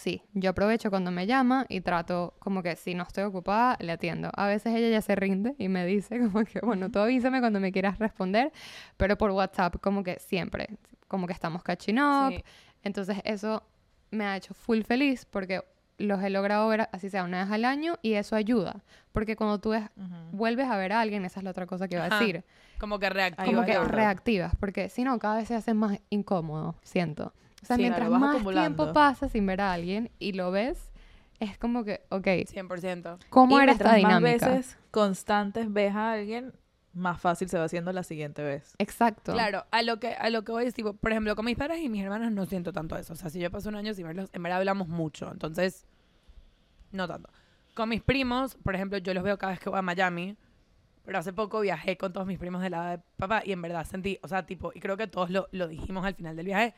Sí, yo aprovecho cuando me llama y trato como que si no estoy ocupada, le atiendo. A veces ella ya se rinde y me dice como que, bueno, tú avísame cuando me quieras responder, pero por WhatsApp como que siempre, como que estamos catching up. Sí. Entonces eso me ha hecho full feliz porque los he logrado ver así sea una vez al año y eso ayuda. Porque cuando tú ves- vuelves a ver a alguien, esa es la otra cosa que iba a Ajá. decir como que reactiva como que reactivas, porque si no, cada vez se hace más incómodo, siento. O sea, Sí, mientras claro, más acumulando. tiempo pasa sin ver a alguien y lo ves, es como que, ok, 100% ¿cómo y era esta mientras más dinámica? veces constantes ves a alguien, más fácil se va haciendo la siguiente vez. Exacto. Claro, a lo que a lo que voy es tipo, por ejemplo, con mis padres y mis hermanas no siento tanto eso. O sea, si yo paso un año sin verlos, en verdad hablamos mucho. Entonces, no tanto. con mis primos, por ejemplo, yo los veo cada vez que voy a Miami. Pero hace poco viajé con todos mis primos de la de papá y en verdad sentí, o sea, tipo, y creo que todos lo, lo dijimos al final del viaje,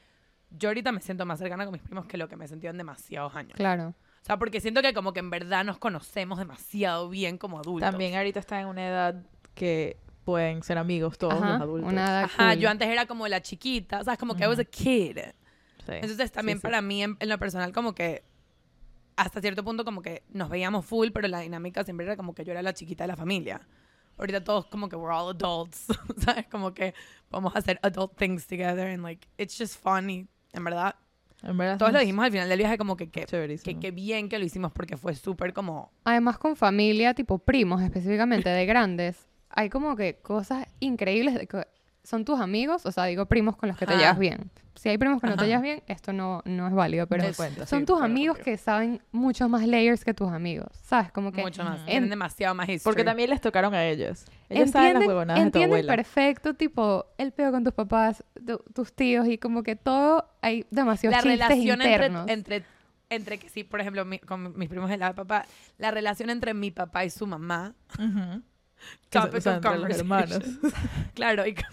yo ahorita me siento más cercana con mis primos que lo que me sentí en demasiados años. Claro. O sea, porque siento que como que en verdad nos conocemos demasiado bien como adultos. También ahorita están en una edad que pueden ser amigos todos Ajá, los adultos. una edad Ajá, cool. yo antes era como la chiquita, o sea, como que I was a kid. Sí. Entonces también Sí, sí. para mí en, en lo personal como que hasta cierto punto como que nos veíamos full, pero la dinámica siempre era como que yo era la chiquita de la familia. Ahorita todos como que we're all adults, ¿sabes? Como que vamos a hacer adult things together and like it's just funny. En verdad, En verdad todos lo dijimos al final del viaje como que que, que, que bien que lo hicimos porque fue súper como Además con familia, tipo primos específicamente de grandes, hay como que cosas increíbles de que son tus amigos, o sea, digo primos con los que te Ajá. llevas bien. Si hay primos que no te Ajá. llevas bien, esto no, no es válido, pero No Es- cuenta, son sí, tus amigos que saben muchos más layers que tus amigos, ¿sabes? Como que mucho más. Ujú. Tienen En- demasiado más history. Porque también les tocaron a ellos. Ellos saben las entienden, huevonadas de tu entienden abuela. perfecto, tipo, el peo con tus papás, tu- tus tíos y como que todo, hay demasiados la chistes relación internos. entre, entre entre que sí, por ejemplo, mi- con mis primos de la papá, la relación entre mi papá y su mamá. Topic o sea, of entre los hermanos. Claro, y que-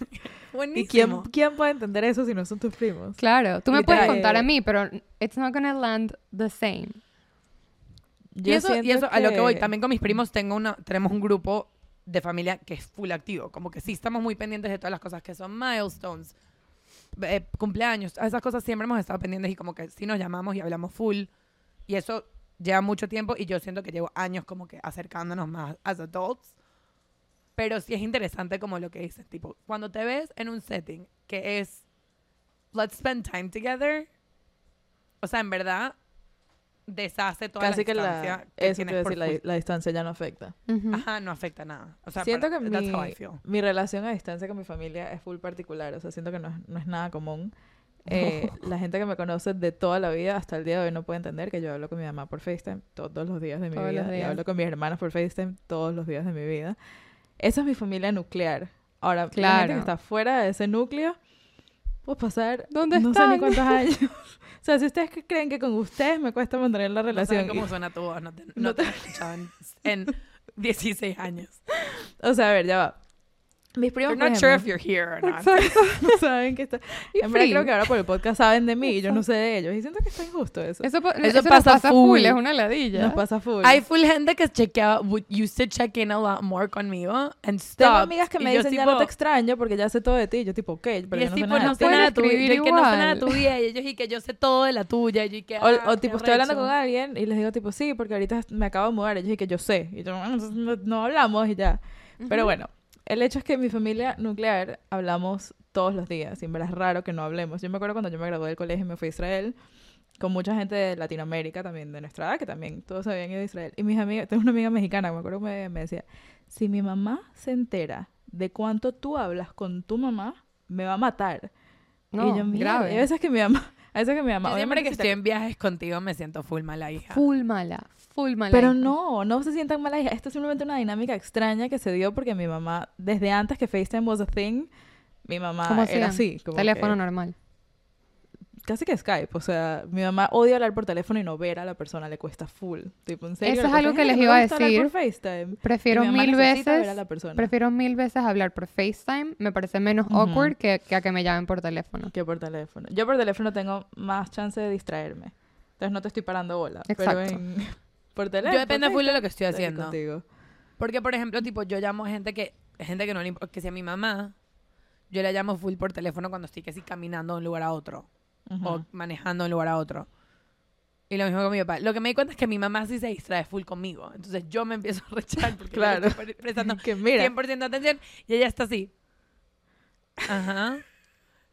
¿Y buenísimo. quién, quién puede entender eso si no son tus primos? Claro, tú me puedes contar a mí, pero it's not gonna land the same. Y Yo eso, y eso a lo que voy, también con mis primos tengo una, tenemos un grupo de familia que es full activo. Como que sí estamos muy pendientes de todas las cosas que son milestones, eh, cumpleaños, a esas cosas siempre hemos estado pendientes y como que sí nos llamamos y hablamos full. Y eso lleva mucho tiempo y yo siento que llevo años como que acercándonos más as adults. Pero sí es interesante como lo que dices, tipo, cuando te ves en un setting que es let's spend time together, o sea, en verdad deshace toda Casi la que distancia la, que eso decir, la, la distancia ya no afecta. Ujú. Ajá, no afecta nada. O sea, siento para- que that's mi, how I feel. mi relación a distancia con mi familia es full particular. O sea, siento que no es, no es nada común. Eh, la gente que me conoce de toda la vida hasta el día de hoy no puede entender que yo hablo con mi mamá por FaceTime todos los días de mi Todos vida. Y hablo con mis hermanas por FaceTime todos los días de mi vida. Esa es mi familia nuclear. Ahora, la gente Claro. que está fuera de ese núcleo, pues pasar ¿Dónde no sé ni están? cuántos años. o sea, si ustedes creen que con ustedes me cuesta mantener la No relación. saben cómo suena tu voz, no te, no No te en, en 16 años. o sea, a ver, ya va. Mis primos, You're not sure if you're here or not. Exacto. no saben que está... Y En verdad creo que ahora por el podcast saben de mí y yo no sé de ellos. Y siento que está injusto eso. Eso, Eso eso pasa pasa full. full, es una ladilla. Nos pasa full. Hay full gente que chequeaba, used to check in a lot more conmigo and Tengo stopped. amigas que Y me yo dicen, ya tipo- no te extraño porque ya sé todo de ti. Y yo tipo, ok, pero y yo no sé tipo, nada no de sé nada de tu vida. Yo que no sé nada de tu vida. Y ellos y que yo sé todo de la tuya. Y yo y que, O, ah, o qué tipo, estoy hablando con alguien y les digo tipo, sí, porque ahorita me acabo de mudar. Ellos y que yo sé. Y yo, "Ah, no, no hablamos y ya. Pero bueno, el hecho es que en mi familia nuclear hablamos todos los días. Y en verdad es raro que no hablemos. Yo me acuerdo cuando yo me gradué del colegio y me fui a Israel con mucha gente de Latinoamérica también, de nuestra edad, que también todos habían ido a Israel. Y mis amigas, tengo una amiga mexicana, que me acuerdo que me, me decía, si mi mamá se entera de cuánto tú hablas con tu mamá, me va a matar. No, y yo, "Mierda". grave. Y a veces que mi mamá, a veces que mi mamá, Yo siempre que estoy en viajes contigo me siento full mala hija. Full mala, full mala. Pero hija. no, no se sientan malas hijas. Esto es simplemente una dinámica extraña que se dio porque mi mamá, desde antes que FaceTime was a thing, mi mamá ¿Cómo era así. Como Teléfono que- normal. casi que Skype. O sea, mi mamá odia hablar por teléfono y no ver a la persona, le cuesta full. Tipo, en serio. Eso es algo que "Ay, les iba a decir. por FaceTime. Prefiero mil necesita ver a veces, la persona prefiero mil veces hablar por FaceTime. Me parece menos awkward que, que a que me llamen por teléfono. que por teléfono. Yo por teléfono tengo más chance de distraerme. Entonces no te estoy parando bola. Pero Exacto. en, por teléfono. Yo depende por full de lo que estoy haciendo. contigo. Porque, por ejemplo, tipo, yo llamo a gente que, gente que no le importa, que sea mi mamá, yo la llamo full por teléfono cuando estoy casi caminando de un lugar a otro. Ujú. o manejando de un lugar a otro. Y lo mismo con mi papá. Lo que me di cuenta es que mi mamá sí se distrae full conmigo. Entonces yo me empiezo a rechar porque Claro. estoy pre- prestando que mira, 100% de atención y ella está así. Ajá.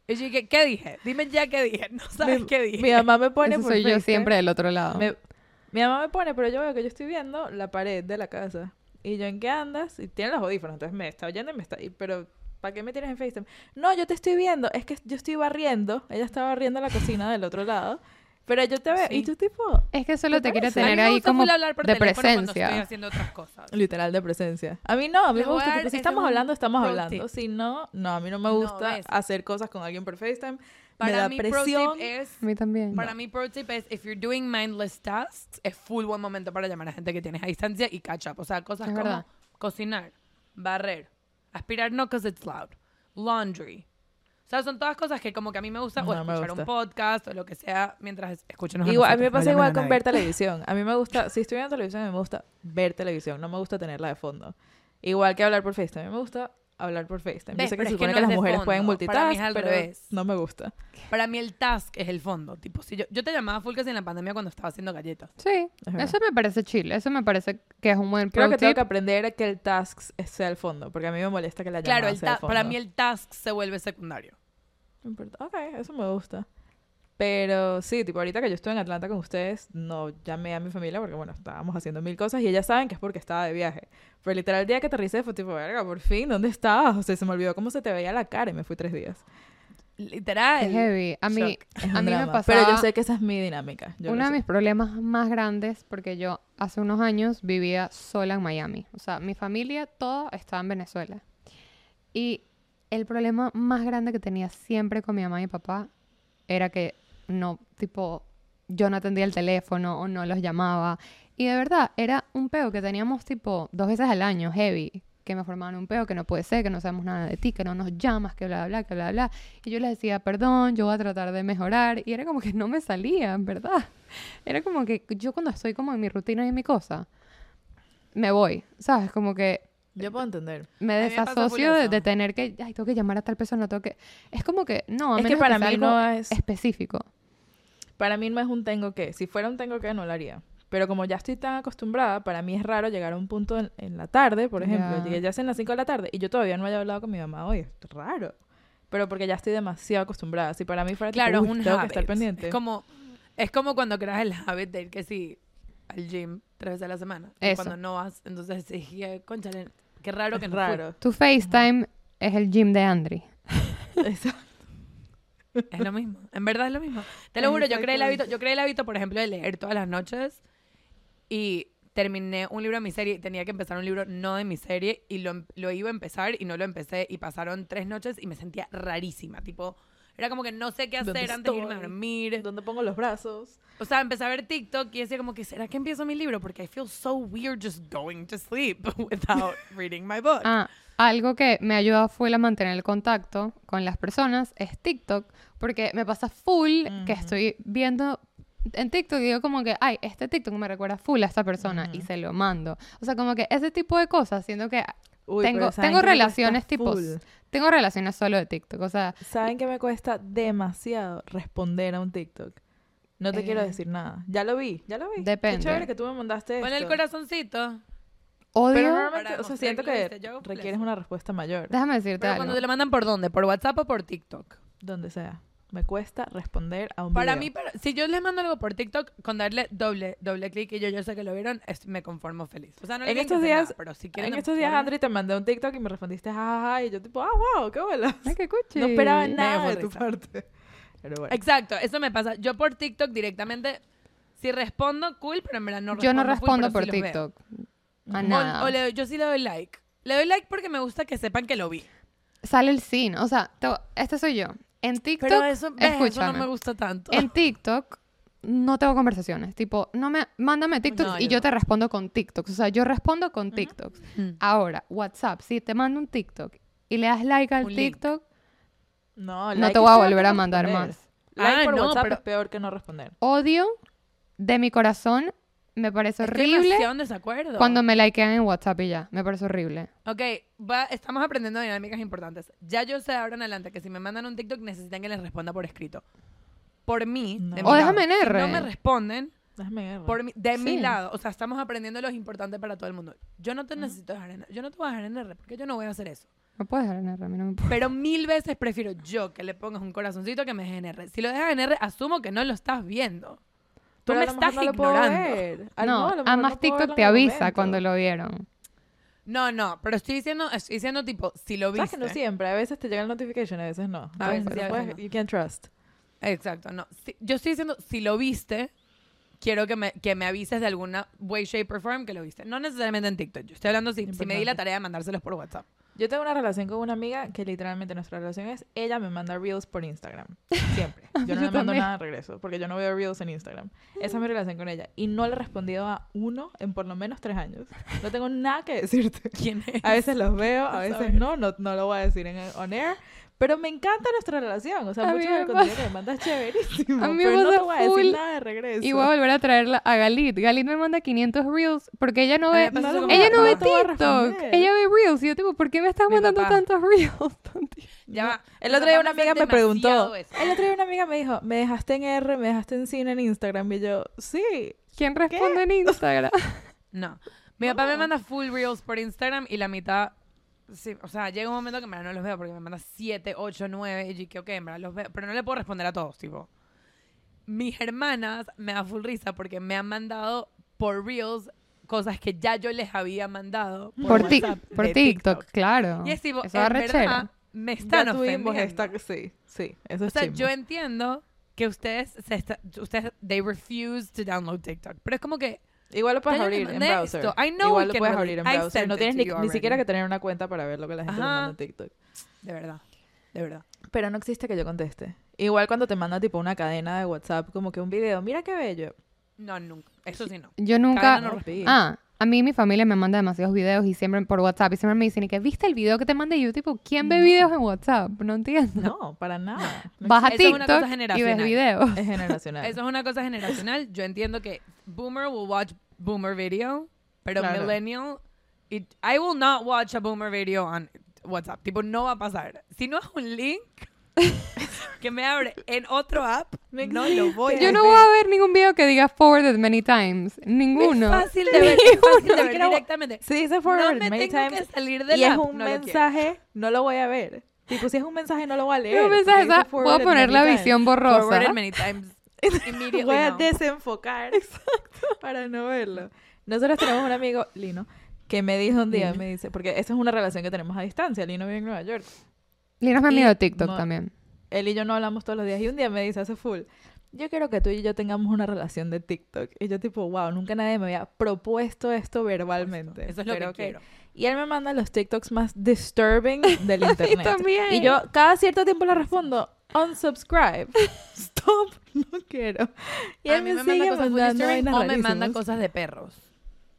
Y yo dije, ¿qué dije? Dime ya qué dije. No sabes mi, qué dije. mi mamá me pone Eso por soy yo siempre del otro lado. Me- mi mamá me pone, pero yo veo que yo estoy viendo la pared de la casa. Y yo, ¿en qué andas? Y tiene los audífonos, entonces me está oyendo y me está... y- pero, ¿para qué me tienes en FaceTime? No, yo te estoy viendo. Es que yo estoy barriendo. Ella está barriendo la cocina del otro lado. Pero yo te veo, y tú tipo, Es que solo te mí tener me ahí como full hablar por de cuando estoy presencia. haciendo otras cosas. literal de presencia. A mí no, a mí Les me gusta, tipo, si estamos un hablando, estamos pro hablando. tip. Si no, no, a mí no me No, gusta hacer cosas con alguien por FaceTime. me Para da mí, pro presión. tip es... A mí también. Para mí, pro tip es, if you're doing mindless tasks, es full buen momento para llamar a gente que tienes a distancia y catch up. O sea, cosas Es como verdad. cocinar, barrer, aspirar no because it's loud, laundry. O sea, son todas cosas que como que a mí me gusta o No me escuchar gusta. un podcast o lo que sea mientras escuchen Igual, a mí me pasa igual con ver televisión. A mí me gusta, si estoy viendo televisión, a mí me gusta ver televisión. No me gusta tenerla de fondo. Igual que hablar por FaceTime. A mí me gusta hablar por FaceTime. Yo Ves, sé que pero se es que supone no que, es las mujeres pueden. Para multitask, mí es al pero revés. no me gusta. Para mí el task es el fondo. Tipo, si yo, yo te llamaba full casi en la pandemia cuando estaba haciendo galletas. Sí, eso me parece chill. Eso me parece que es un buen Creo que tengo que aprender a que el task sea el fondo, porque a mí me molesta que la llamada Claro, el sea el ta- para mí el task se vuelve secundario. No importa. Ok, eso me gusta. Pero sí, tipo, ahorita que yo estuve en Atlanta con ustedes, no llamé a mi familia porque, bueno, estábamos haciendo mil cosas y ellas saben que es porque estaba de viaje. Pero literal, el día que aterricé fue tipo, verga, por fin, ¿dónde estabas? O sea, se me olvidó cómo se te veía la cara y me fui tres días. Literal. Es heavy. A mí, a mí me pasaba... Pero yo sé que esa es mi dinámica. yo Uno de sé. mis problemas más grandes, porque yo hace unos años vivía sola en Miami. O sea, mi familia toda estaba en Venezuela. Y el problema más grande que tenía siempre con mi mamá y papá era que no, tipo, yo no atendía el teléfono o no los llamaba. Y de verdad, era un peo que teníamos tipo dos veces al año, heavy. Que me formaban un peo, que no puede ser, que no sabemos nada de ti, que no nos llamas, que bla, bla, que bla, bla. Y yo les decía, perdón, yo voy a tratar de mejorar. Y era como que no me salía, en verdad. Era como que yo cuando estoy como en mi rutina y en mi cosa, me voy, ¿sabes? Como que Yo puedo entender. me A desasocio de, tener que, ay, tengo que llamar a tal persona, tengo que... Es como que, no, a Es que para mí algo no es- específico. Para mí no es un tengo que. Si fuera un tengo que, no lo haría. Pero como ya estoy tan acostumbrada, para mí es raro llegar a un punto en, en la tarde, por ejemplo. Ya. Llegué ya son las 5 de la tarde y yo todavía no haya hablado con mi mamá hoy. Es raro. Pero porque ya estoy demasiado acostumbrada. Si para mí fuera tipo, Claro, es "Uy, un tengo habit. que estar pendiente. Es como, es como cuando creas el habit de ir que sí al gym tres veces a la semana. Y Eso. Cuando no vas, entonces sí, conchale, qué raro Es que no fui. raro. Tu FaceTime es el gym de Andri. Eso. Es lo mismo. En verdad es lo mismo. Te lo juro, yo creé el hábito, yo creé el hábito, por ejemplo, de leer todas las noches y terminé un libro de mi serie y tenía que empezar un libro no de mi serie y lo, lo iba a empezar y no lo empecé y pasaron tres noches y me sentía rarísima, tipo, era como que no sé qué ¿Dónde hacer antes de irme a estoy? dormir. ¿Dónde pongo los brazos? O sea, empecé a ver TikTok y decía como que, ¿será que empiezo mi libro? Porque I feel so weird just going to sleep without reading my book. Ah, algo que me ayuda full a mantener el contacto con las personas es TikTok, porque me pasa full que estoy viendo en TikTok y digo como que, ay, este TikTok me recuerda full a esta persona y Ujú. se lo mando. O sea, como que ese tipo de cosas, siendo que Uy, Tengo- pero ¿saben tengo relaciones tipos- full? Tengo relaciones solo de TikTok, o sea, ¿Saben que me cuesta demasiado responder a un TikTok? No te quiero Eh, decir nada. Ya lo vi, ya lo vi. depende. Qué chévere que tú me mandaste Pon el corazoncito. odio... Pero normalmente, Para o sea, siento que requieres una respuesta mayor. Déjame decirte Pero algo. cuando te lo mandan por dónde? ¿Por WhatsApp o por TikTok? Donde sea. Me cuesta responder a un Para video. mí, para- si yo les mando algo por TikTok, con darle doble, doble clic y yo, yo sé que lo vieron, es- me conformo feliz. O sea, no En estos días- nada, pero si quieren En estos días, Andri, te mandé un TikTok y me respondiste jajaja y yo tipo, ah, wow, qué bola. Ay, qué cuchi. No esperaba nada de tu parte. Pero bueno. Exacto, eso me pasa. Yo por TikTok directamente, si respondo, cool, pero en verdad no respondo. Yo no respondo pero por sí. TikTok. A O- nada. O, le doy- yo sí le doy like. Le doy like porque me gusta que sepan que lo vi. Sale el cine. O sea, te- este soy yo. En TikTok, Pero eso, ves, eso no escúchame. me gusta tanto. en TikTok no tengo conversaciones. Tipo, no me, mándame TikTok No, y yo yo no. te respondo con TikToks. O sea, yo respondo con TikToks. Mm. Ahora, WhatsApp, si te mando un TikTok y le das like al Un. TikTok, No, te voy a volver a mandar responder. más. Like Ah, por no, WhatsApp pero- es peor que no responder. Odio de mi corazón. Me parece Estoy horrible demasiado en desacuerdo. cuando me likean en WhatsApp y ya. Me parece horrible. Ok, va- estamos aprendiendo dinámicas importantes. Ya yo sé ahora en adelante que si me mandan un TikTok necesitan que les responda por escrito. Por mí, No. de O mi lado. déjame en Si R. no me responden, Déjame ver. por mi- de mi Sí. lado. O sea, estamos aprendiendo lo importante para todo el mundo. Yo no te necesito dejar en Yo no te voy a dejar en R porque yo no voy a hacer eso. Me puedes dejar en R, a mí no me importa. Pero mil veces prefiero yo que le pongas un corazoncito que me dejes en R. Si lo dejas en R, asumo que no lo estás viendo. Tú Pero me estás no ignorando. ver. Al- No, además no puedo TikTok te avisa momento. cuando lo vieron. No, no, pero estoy diciendo, estoy diciendo tipo, si lo ¿Sabes viste. que no siempre? A veces te llega el notification, a veces no. A veces sí, a no veces puedes- no. You can't trust. Exacto, no. Si- yo estoy diciendo, si lo viste, quiero que me, que me avises de alguna way, shape or form que lo viste. No necesariamente en TikTok. Yo estoy hablando si, si me di la tarea de mandárselos por WhatsApp. Yo tengo una relación con una amiga que literalmente nuestra relación es ella me manda reels por Instagram. Siempre. Yo no le mando nada de regreso porque yo no veo reels en Instagram. Esa es mi relación con ella. Y no le he respondido a uno en por lo menos tres años. No tengo nada que decirte. ¿Quién es? A veces los veo, a veces no, no, no lo voy a decir en on air. Pero me encanta nuestra relación. O sea, A mucho me del contenido que me mandas es chéverísimo. A mí me no te voy a decir full nada de regreso. Y voy a volver a traerla a Galit. Galit me manda 500 reels porque ella no ve... no Ella no no ve TikTok. Ella ve reels. Y yo tipo, ¿por qué me estás Mi mandando papá. tantos reels? Ya va. El otro día una amiga me preguntó. eso. El otro día una amiga me dijo, me dejaste en R, me dejaste en cine en Instagram. Y yo, sí. ¿Quién responde en Instagram? No. Mi papá me manda full reels por Instagram y la mitad. Sí, o sea, llega un momento que en verdad no los veo porque me manda 7, 8, 9 y yo que ok, en verdad los veo, pero no le puedo responder a todos, tipo. Mis hermanas me da full risa porque me han mandado por reels cosas que ya yo les había mandado Por, tic- WhatsApp por de TikTok, claro. Y es tipo, Eso en verdad, me están ya ofendiendo. esta... Sí, sí. Eso O es sea, chimbo. yo entiendo que ustedes, se está- ustedes, they refuse to download TikTok, pero es como que Igual lo puedes abrir en browser. esto. I know Igual lo puedes abrir en I browser. No it tienes ni, ni siquiera que tener una cuenta para ver lo que la gente Ajá. manda en TikTok. de verdad, de verdad. Pero no existe que yo conteste. Igual cuando te manda tipo una cadena de WhatsApp, como que un video, mira qué bello. No, nunca. Eso sí no. Yo nunca... No. Ah, a mí mi familia me manda demasiados videos y siempre por WhatsApp y siempre me dicen y que viste el video que te mandé y yo tipo, ¿quién ve No. videos en WhatsApp? No entiendo. No, para nada. Vas a Eso es una cosa TikTok y ves generacional. videos. Es generacional. Eso es una cosa generacional. Yo entiendo que boomer will watch boomer video, pero Claro. millennial, it- I will not watch a boomer video on WhatsApp. Tipo, no va a pasar. Si no es un link que me abre en otro app, Me no lo voy a Yo no voy a ver ningún video que diga forwarded many times. Ninguno. Es fácil de ver, es fácil de ver Quiero- directamente. Si dice No forward me many times que salir de y la es un no lo quiero. mensaje, no lo voy a ver. Tipo, si es un mensaje, no lo voy a leer. Un mensaje. Puedo forwarded poner many la times. visión Forwarded borrosa. many times. Voy a no. desenfocar para no verlo. Nosotros tenemos un amigo, Lino, que me dijo un día, Lino. me dice, porque esa es una relación que tenemos a distancia. Lino vive en Nueva York. Lina es mi amigo de TikTok también. Él y yo no hablamos todos los días. Y un día me dice, hace full, yo quiero que tú y yo tengamos una relación de TikTok. Y yo tipo, wow, nunca nadie me había propuesto esto verbalmente. Eso es lo Pero que quiero. Y él me manda los TikToks más disturbing del internet. también. Y yo cada cierto tiempo le respondo, unsubscribe. Stop, no quiero. Y a él mí me, me manda sigue cosas mandando o me manda cosas de perros.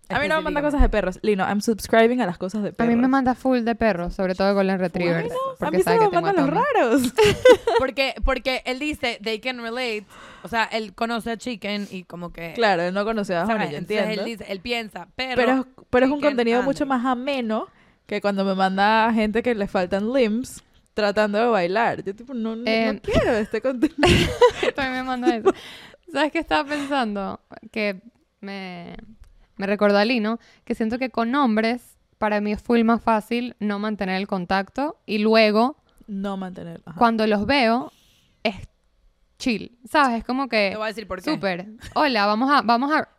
A mí no me manda cosas de perros. Lino, I'm subscribing a las cosas de A perros. mí me manda full de perros, sobre todo Golden Retrievers. a Porque mí se sabe me que tengo a mandan los raros. Porque, porque él dice, they can relate. O sea, él conoce a Chicken y como que... claro, él no conocía a ¿sabes? Honey, yo entiendo. él dice, él piensa, pero... pero, es- pero es un contenido mucho más ameno que cuando me manda a gente que le faltan limbs tratando de bailar. Yo tipo, no, no, Eh, no quiero este contenido. También me manda eso. ¿Sabes qué estaba pensando? Que me, me recordó a Lino, que siento que con hombres, para mí es full más fácil no mantener el contacto y luego, no mantener. ajá. cuando los veo, es chill. ¿Sabes? Es como Te que, voy a decir por qué. súper, hola, vamos a, vamos a,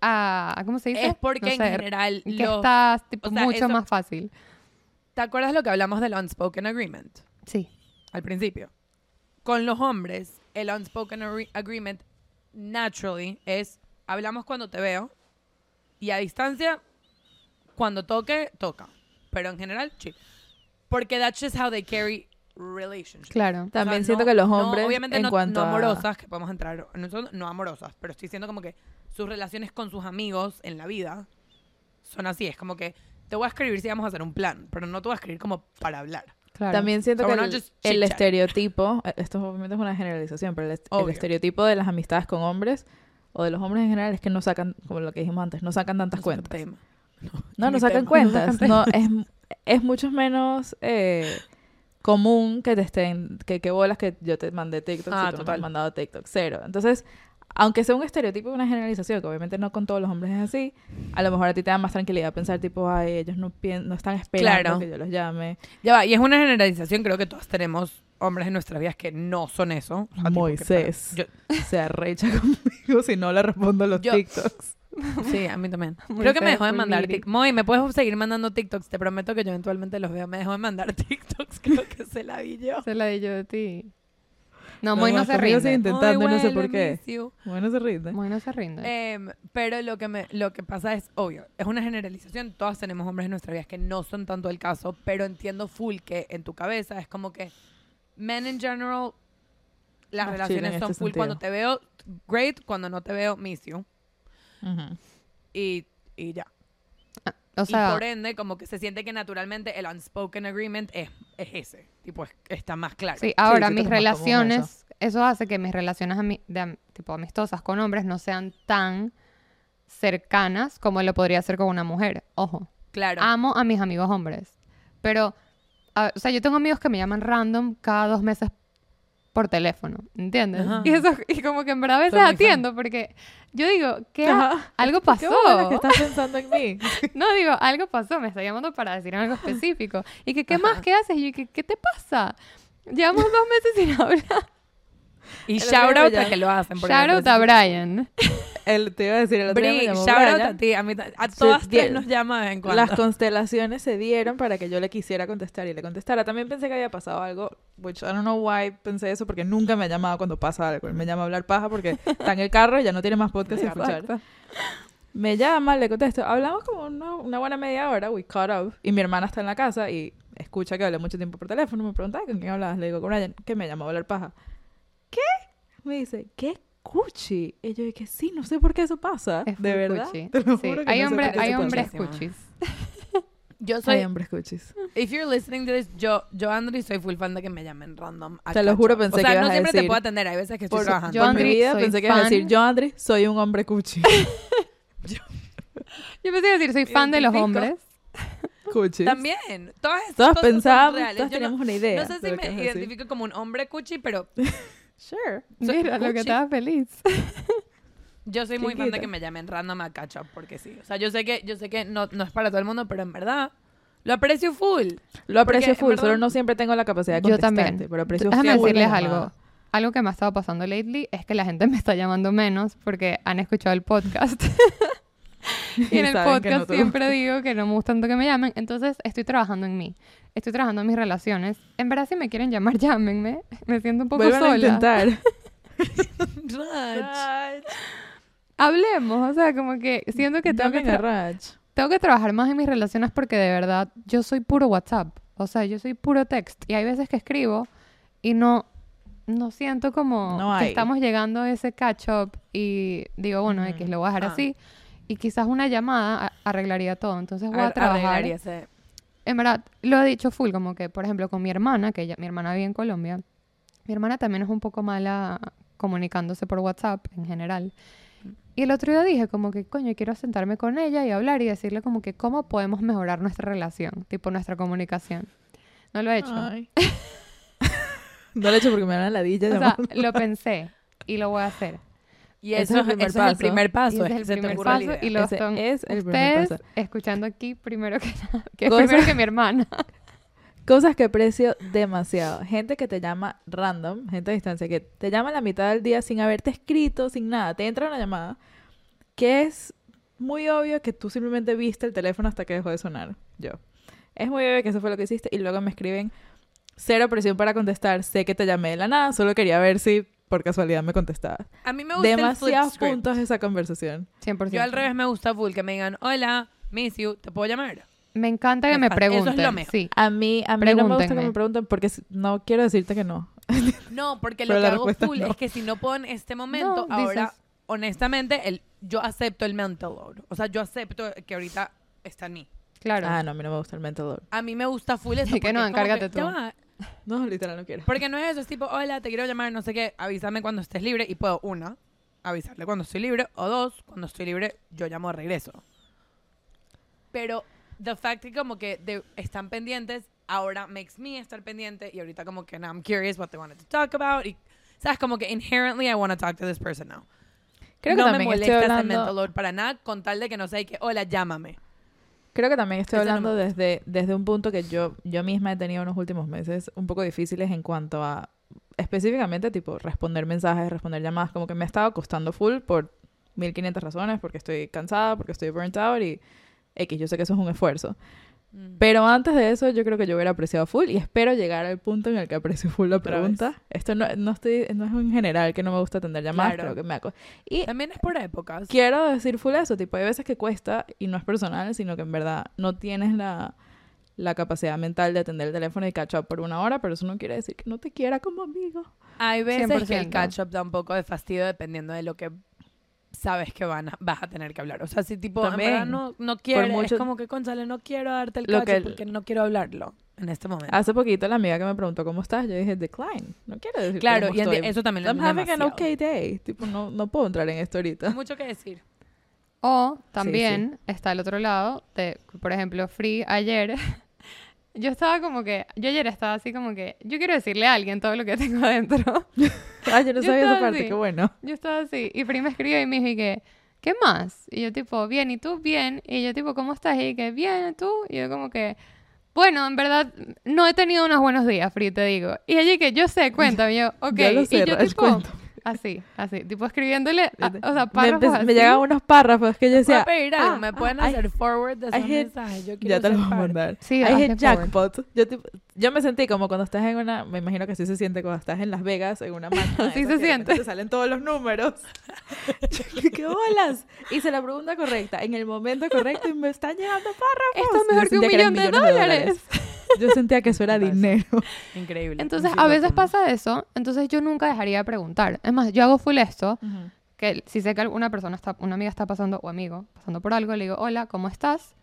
a, ¿cómo se dice? Es porque No en general que los- estás tipo, o sea, mucho eso- más fácil. ¿Te acuerdas lo que hablamos del unspoken agreement Sí. al principio? Con los hombres, el unspoken agree- agreement naturally es hablamos cuando te veo y a distancia cuando toque, toca. Pero en general, chill. Porque that's just how they carry relationships. Claro. O sea, También siento no- que los no, hombres, obviamente en no, cuanto no a- amorosas, que podemos entrar, no, son- no amorosas, pero estoy diciendo como que sus relaciones con sus amigos en la vida son así. Es como que te voy a escribir si vamos a hacer un plan, pero no te voy a escribir como para hablar. Claro. También siento So que el, el estereotipo, eh, esto obviamente es una generalización, pero el, est- el Obvio. estereotipo de las amistades con hombres o de los hombres en general es que no sacan, como lo que dijimos antes, no sacan tantas No cuentas. tema. No, no sacan tema. cuentas. No es, es mucho menos eh, común que te estén, que, que bolas que yo te mandé TikTok Ah, si tú me has mandado TikTok. Cero. Entonces, aunque sea un estereotipo y una generalización, que obviamente no con todos los hombres es así, a lo mejor a ti te da más tranquilidad pensar tipo, ay, ellos no, no están esperando Claro. que yo los llame. Ya va, y es una generalización, creo que todos tenemos hombres en nuestras vidas que no son eso. O sea, Moisés. para- yo- Se arrecha conmigo si no le respondo los Yo- TikToks. sí, a mí también. Muy creo que me dejó de mandar. TikToks. Moy, ¿me puedes seguir mandando TikToks? Te prometo que yo eventualmente los veo. Me dejó de mandar TikToks, creo que se la vi yo. Se la di yo de ti. No, Moy no Los se rinde. intentando, Ay, no sé por qué. you. Bueno, se rinde. Moy no se rinde. Em, pero lo que, me, lo que pasa es, obvio, es una generalización. Todas tenemos hombres en nuestra vida que no son tanto el caso, pero entiendo full que en tu cabeza es como que men in general, las Más en relaciones son este full. Cuando sentido. te veo, great. Cuando no te veo, miss you. Ujú. Y, y ya. o y sea, por ende, como que se siente que naturalmente el unspoken agreement es, es ese. Tipo, es- está más claro. sí, ahora sí, mis relaciones, eso. hace que mis relaciones ami- de am- tipo amistosas con hombres no sean tan cercanas como lo podría ser con una mujer. Ojo, Claro. amo a mis amigos hombres, pero, a- o sea, yo tengo amigos que me llaman random cada dos meses por teléfono, ¿entiendes? Ajá. Y eso, y como que en verdad a veces fan. atiendo porque yo digo, ¿qué? Ajá. Algo Qué pasó. bueno que estás pensando en mí. No, digo, algo pasó, me está llamando para decir algo específico. Y que, ¿qué más? Ajá. ¿Qué haces? Y yo, ¿qué, ¿qué te pasa? Llevamos dos meses sin hablar. y shout out a que lo hacen. Shout out a Brian. El, te iba a decir, el otro día me llamó shout out Brian. a ti. A, mí, ta- a todas tres nos llama de vez en cuando. Las constelaciones se dieron para que yo le quisiera contestar y le contestara. También pensé que había pasado algo, which I don't know why pensé eso, porque nunca me ha llamado cuando pasa algo. Él me llama a hablar paja porque está en el carro y ya no tiene más podcast que escuchar. Me llama, le contesto. Hablamos como una, una buena media hora, we caught up. Y mi hermana está en la casa y escucha que hablé mucho tiempo por teléfono. Me pregunta, "Ay, ¿con quién hablabas? Le digo, con Brian, que me llamó a hablar paja. ¿Qué? Me dice, ¿qué cuchi? Y yo dije, sí, no sé por qué eso pasa. Es ¿De verdad? cuchi. Te lo Sí, juro que Hay, no hombre- hay hombres cuchis. Yo soy, Hay hombres cuchis. if you're listening to this, yo, yo Andri, soy full fan de que me llamen random. a Te lo juro, pensé o sea, que no siempre te puedo atender, hay veces que estoy Por, trabajando. yo, por Andri, mi vida soy pensé que ibas a decir, yo Andri, soy un hombre cuchi. Yo pensé decir, soy fan de los hombres. Cuchis. También, todas estas Todas cosas son pensábamos, reales. todas Yo no- teníamos una idea. No sé si que me identifico como un hombre cuchi, pero Sure. Soy Mira, lo que estaba feliz. yo soy muy fan de que me llamen random a catch up, porque sí. O sea, yo sé que, yo sé que no, no es para todo el mundo, pero en verdad lo aprecio full. Lo aprecio Porque, full, verdad- solo no siempre tengo la capacidad de Yo también. Pero aprecio Déjame full decirles algo. Algo que me ha estado pasando lately es que la gente me está llamando menos porque han escuchado el podcast. y en el no podcast siempre digo que no me gusta tanto que me llamen. Entonces estoy trabajando en mí. Estoy trabajando en mis relaciones. En verdad, si me quieren llamar, llámenme. Me siento un poco Vuelvan a sola. intentar. Rach. Hablemos. O sea, como que siento que tengo que, Llamen a tra- Rach. tengo que trabajar más en mis relaciones porque de verdad yo soy puro WhatsApp. O sea, yo soy puro text. Y hay veces que escribo y no, no siento como No que estamos llegando a ese catch up y digo, bueno, X, lo voy a dejar Ah. así. Y quizás una llamada a- arreglaría todo. Entonces voy a, Ar- trabajar. En verdad, lo he dicho full, como que, por ejemplo, con mi hermana, que ella, mi hermana vive en Colombia, mi hermana también es un poco mala comunicándose por WhatsApp en general. Y el otro día dije como que, coño, quiero sentarme con ella y hablar y decirle como que cómo podemos mejorar nuestra relación, tipo nuestra comunicación. No lo he hecho. No lo he hecho porque me dan la ladilla. o sea, llamando. lo pensé y lo voy a hacer. Y Ese eso, es el primer eso es el paso. primer Y paso. ese es el primer paso y lo Ese son es el ustedes paso. escuchando aquí primero que nada, que Cosas- primero que mi hermana. Cosas que aprecio demasiado. Gente que te llama random, gente a distancia, que te llama a la mitad del día sin haberte escrito, sin nada. Te entra una llamada que es muy obvio que tú simplemente viste el teléfono hasta que dejó de sonar. Yo. Es muy obvio que eso fue lo que hiciste y luego me escriben cero presión para contestar. Sé que te llamé de la nada, solo quería ver si por casualidad me contestabas. A mí me gusta el flip Demasiados script. puntos esa conversación. 100%. Yo al revés me gusta full que me digan, hola, miss you, ¿te puedo llamar? Me encanta que Me me fa- eso es lo pregunten. mejor. Sí. A mí, a mí no me gusta que me pregunten porque no quiero decirte que no. No, porque lo que hago full no. es que si no puedo en este momento, No, ahora, dices- honestamente, el, yo acepto el mental load. O sea, yo acepto que ahorita está en mí. Claro. Ah, no, a mí no me gusta el mental load. A mí me gusta full eso. Y que no, encárgate ya tú. va, No, literal, no quiero. Porque no es eso, es tipo, hola, te quiero llamar, no sé qué, avísame cuando estés libre y puedo, una, avisarle cuando estoy libre, o dos, cuando estoy libre, yo llamo de regreso. Pero the fact que como que de- están pendientes, ahora makes me estar pendiente y ahorita como que now I'm curious what they wanted to talk about y, sabes, como que inherently I want to talk to this person now. Creo que no me también molesta estoy ese hablando... mental load para nada con tal de que no sé que, hola, llámame. Creo que también estoy Ese no me hablando desde, desde un punto que yo, yo misma he tenido en los últimos meses un poco difíciles en cuanto a específicamente tipo responder mensajes, responder llamadas, como que me ha estado costando full por 1500 razones, porque estoy cansada, porque estoy burnt out y X, yo sé que eso es un esfuerzo. Mm. Pero antes de eso, yo creo que yo hubiera apreciado full y espero llegar al punto en el que aprecio full la pregunta. Esto no, no, estoy, no es en general que no me gusta atender llamadas, Claro. creo que me hago. Y También es por épocas. quiero decir full eso, tipo, hay veces que cuesta y no es personal, sino que en verdad no tienes la, la capacidad mental de atender el teléfono y catch up por una hora, pero eso no quiere decir que no te quiera como amigo. Hay veces que el 100%. catch up da un poco de fastidio dependiendo de lo que sabes que van a- vas a tener que hablar. O sea, si tipo, También. en verdad no, no quieres, mucho- es como que, Gonzalo, no quiero darte el Lo catch que- porque no quiero hablarlo en este momento. Hace poquito la amiga que me preguntó cómo estás, yo dije decline. No quiero decir claro, cómo y estoy. eso también I'm es having an demasiado. okay day. Tipo, no, no puedo entrar en esto ahorita. Mucho que decir. O también está el otro lado, de, por ejemplo, Free ayer. Yo estaba como que, yo ayer estaba así como que, yo quiero decirle a alguien todo lo que tengo adentro. Ah, yo no Yo sabía esa parte, así. qué bueno. Yo estaba así. Y Free me escribió y me dijo que, ¿qué más? Y yo tipo, bien, ¿y tú? Bien. Y yo tipo, ¿cómo estás? Y que, bien, ¿y tú? Y yo como que, bueno, en verdad, no he tenido unos buenos días, Free, te digo. Y ella que, yo sé, cuéntame. Y yo, ok. Ya lo sé, y yo tipo, cuéntame. Así, así, tipo escribiéndole, a- o sea, me, párrafos así. me llegaban unos párrafos que yo decía, pedir algo. ah, ¿Me ah, pueden I- hacer forward de I esos mensajes? Yo quiero ya te los voy a mandar. Sí, I forward. jackpot. Yo, tipo- yo me sentí como cuando estás en una, me imagino que así se siente cuando estás en Las Vegas, en una máquina. Así esas se de siente. Te salen todos los números. Yo, ¡Qué bolas! Hice la pregunta correcta, en el momento correcto y me están llegando párrafos. Esto es mejor que un millón de millones dólares. Yo sentía que eso era dinero. Increíble. Entonces, a veces pasa eso, entonces yo nunca dejaría de preguntar. Es más, yo hago full esto, que si sé que alguna persona está, una amiga está pasando, o amigo, pasando por algo, le digo, hola, ¿cómo estás?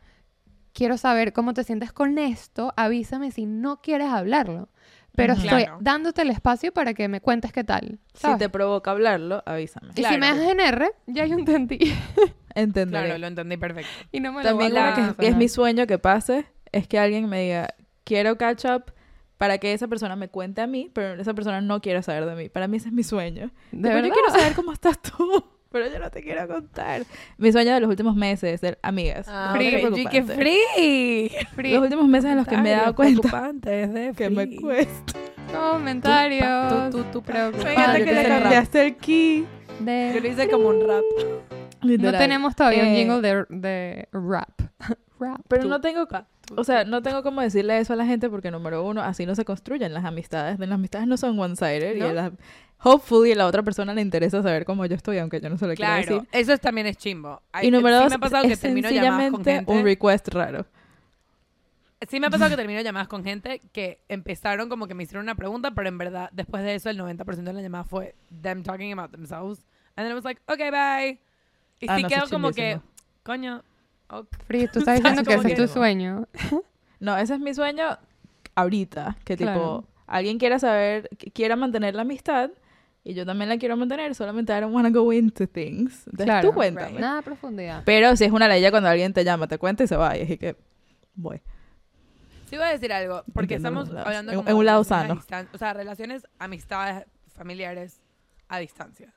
Quiero saber cómo te sientes con esto, avísame si no quieres hablarlo. Pero estoy dándote el espacio para que me cuentes qué tal. Si te provoca hablarlo, avísame. Y si me dejas en R, ya yo entendí. Entenderé. Claro, lo entendí perfecto. y no me También lo voy a que es- es mi sueño que pase es que alguien me diga, quiero catch up para que esa persona me cuente a mí, pero esa persona no quiere saber de mí. Para mí ese es mi sueño. ¿De verdad? yo quiero saber cómo estás tú, pero yo no te quiero contar. Mi sueño de los últimos meses, de amigas. Ah, no, Free, que free. Free Los últimos meses en los que me he dado cuenta de que me cuesta. comentarios. Tú, tú, tú, preocupantes Fíjate que yo le cambiaste el key. de- Yo lo hice como un rap. No Literal. tenemos todavía un Eh, jingle de, de rap. Rap. Pero Tú, no tengo, o sea, no tengo cómo decirle eso a la gente porque número uno, así no se construyen las amistades. Las amistades no son one-sided ¿No? y a la, hopefully a la otra persona le interesa saber cómo yo estoy, aunque yo no se lo quiero Claro, decir. eso es- también es chimbo. Y número sí dos, me ha pasado que es termino llamadas con sencillamente un gente. request raro. Sí me ha pasado que termino llamadas con gente que empezaron como que me hicieron una pregunta, pero en verdad después de eso el 90% de la llamada fue them talking about themselves. And then it was like, okay, bye. Y Ah, sí no, quedó eso como que, coño, ok. Free, tú estás ¿Sabes diciendo que ese es tu sueño. No, ese es mi sueño ahorita, que tipo, Claro. alguien quiera saber, quiera mantener la amistad y yo también la quiero mantener, solamente I don't want to go into things. Entonces Claro. tú cuéntame. Right. Nada de profundidad. Pero si es una ley cuando alguien te llama, te cuenta y se va, y así que voy. Sí voy a decir algo, porque Entiendo estamos hablando En- como en un lado sano. O sea, relaciones, amistades, familiares a distancia.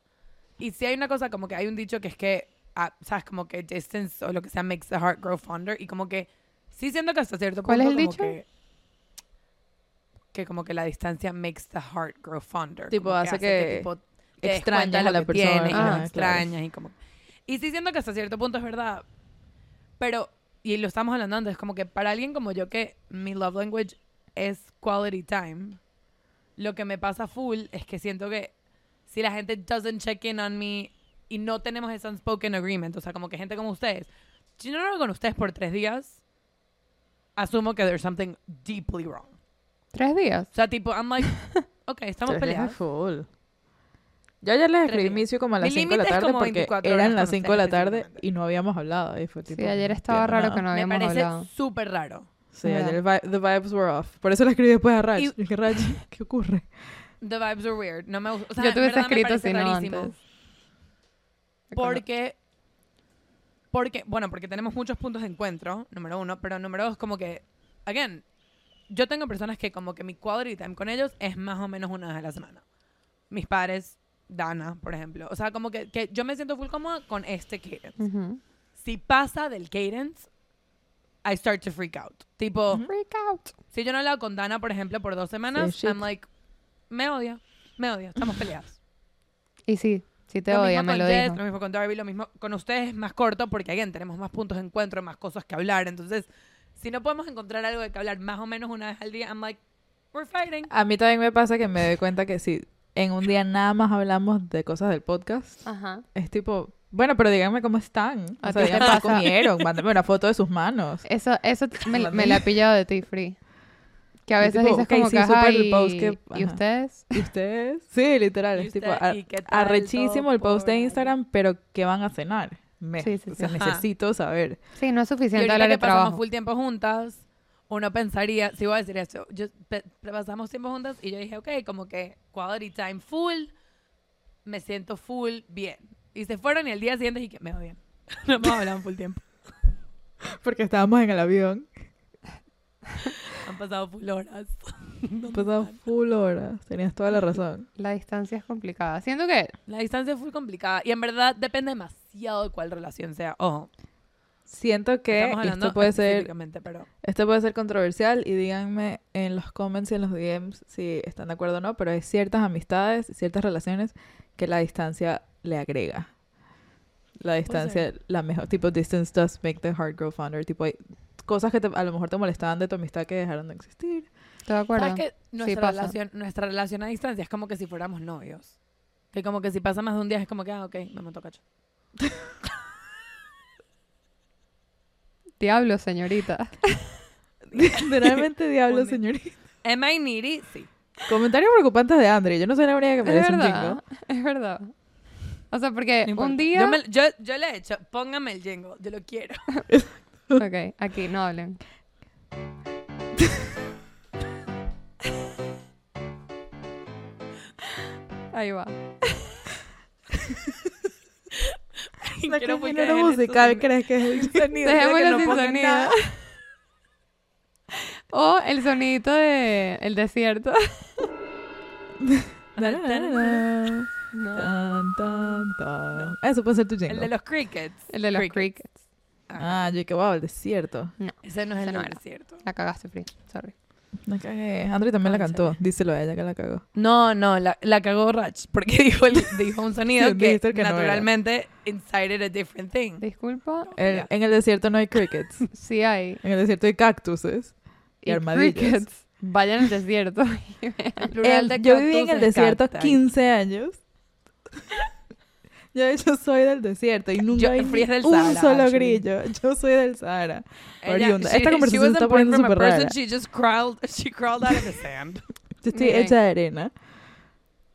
Y si hay una cosa como que hay un dicho que es que, ah, sabes, como que distance o lo que sea makes the heart grow fonder y como que sí siento que hasta cierto punto ¿Cuál es el como dicho? que que como que la distancia makes the heart grow fonder. Tipo, como hace que tipo, te des extrañas a la que persona, tienes y ah, lo claro. extrañas y como y sí siento que hasta cierto punto es verdad pero y lo estamos hablando antes como que para alguien como yo que mi love language es quality time lo que me pasa full es que siento que si la gente doesn't check in on me y no tenemos ese unspoken agreement o sea como que gente como ustedes si no hablo con ustedes por tres días asumo que there's something deeply wrong ¿Tres días? o sea tipo I'm like ok estamos peleados full. Yo ayer les escribí. Micio como a las Mi 5 de la tarde porque 24 eran las con 5 de la tarde y no habíamos hablado. Y fue tipo, Sí, ayer estaba raro nada. que no me habíamos parece hablado. súper raro Sí, Ya. ayer vi- the vibes were off. Por eso le escribí después a Raj. Y- dije, Raj, ¿qué ocurre? The vibes are weird. No me gusta. O sea, Yo me escrito si no rarísimo. antes. Porque. Porque, bueno, porque tenemos muchos puntos de encuentro, número uno, pero número dos, como que, again, yo tengo personas que como que mi quality time con ellos es más o menos una vez a la semana. Mis padres, Dana, por ejemplo. O sea, como que, que yo me siento full cómoda con este cadence. Ujú. Si pasa del cadence, I start to freak out. Tipo, Freak out. si yo no he hablado con Dana, por ejemplo, por dos semanas, shit. I'm like, me odia, me odia, estamos peleadas. Y sí, sí te lo odia, mismo me con lo Jess, dijo. lo mismo con Darby, lo mismo con ustedes es más corto porque again, tenemos más puntos de encuentro, más cosas que hablar, entonces Si no podemos encontrar algo de que hablar más o menos una vez al día, I'm like, we're fighting. A mí también me pasa que me doy cuenta que si en un día nada más hablamos de cosas del podcast, Ajá. es tipo, bueno, pero díganme cómo están. ¿A O sea, díganme qué comieron, mándame una foto de sus manos. Eso, eso me, me la he pillado de ti, Free. Que a Y veces tipo, dices como sí, que, el y, post que- ¿y ustedes? ¿Y ustedes? Sí, literal, ¿Y es tipo ¿Y tal arrechísimo el post de Instagram, pero ¿qué van a cenar? Me, Sí, sí, o sea, necesito saber. Sí, no es Y suficiente ahorita hablar que de pasamos trabajo. full tiempo juntas, uno pensaría, si voy a decir esto, yo, pe- pasamos tiempo juntas y yo dije, ok, como que quality time full, me siento full bien. Y se fueron y el día siguiente dije, me odian. no hemos hablado full tiempo. Porque estábamos en el avión, Han pasado full horas. pasado full horas, tenías toda la razón. La distancia es complicada. Siento que La distancia es full complicada y en verdad depende demasiado de cuál relación sea. Ojo, Siento que esto puede ser pero Esto puede ser controversial y díganme en los comments y en los DMs si están de acuerdo o no, pero hay ciertas amistades, ciertas relaciones que la distancia le agrega. La distancia, la mejor, tipo, distance does make the heart grow fonder. Tipo, hay cosas que te- a lo mejor te molestaban de tu amistad que dejaron de existir. acuerdo. ¿sabes que nuestra, pasa. relación, nuestra relación a distancia es como que si fuéramos novios? Que como que si pasa más de un día es como que, ah, ok, me montó cacho. Diablo, señorita. Literalmente diablo, señorita. Am I needy? Sí. Comentarios preocupantes de Andre. Yo no soy la única que Es merece un verdad. chingo. Es verdad. O sea, porque No un día... Yo, me- yo, yo le he hecho, póngame el jingle, yo lo quiero. Ok, aquí, no hablen. Ahí va. ¿La Quiero qué que género musical crees que es el sonido? Dejémoslo no sin sonido. nada. O el sonidito de el desierto. No, Tan, tan, tan. Eso puede ser tu jingle. El de los crickets. el de los crickets. Ah, yo que wow, el desierto. Ese no es Ese el no era. desierto. La cagaste, Free. Sorry. Me cagué. Andrew también la cantó. Díselo a ella que la cagó. No, no, la, la cagó Rach, porque dijo, el- dijo un sonido Sí, que, dijiste el que no era. naturalmente incited a different thing. Disculpa. El- Ya. En el desierto no hay crickets. Sí hay. En el desierto hay cactuses y, armadillos. crickets. Vayan al desierto. El plural de yo viví en cactus el es desierto cacti. 15 años. Yo soy del desierto y nunca Yo- del un solo actually. grillo. Yo soy del Sahara. Ella- Oriunda. she- Esta conversación está poniendo súper rara. She just crawled, she crawled out of the sand. Yo estoy Miren. hecha de arena.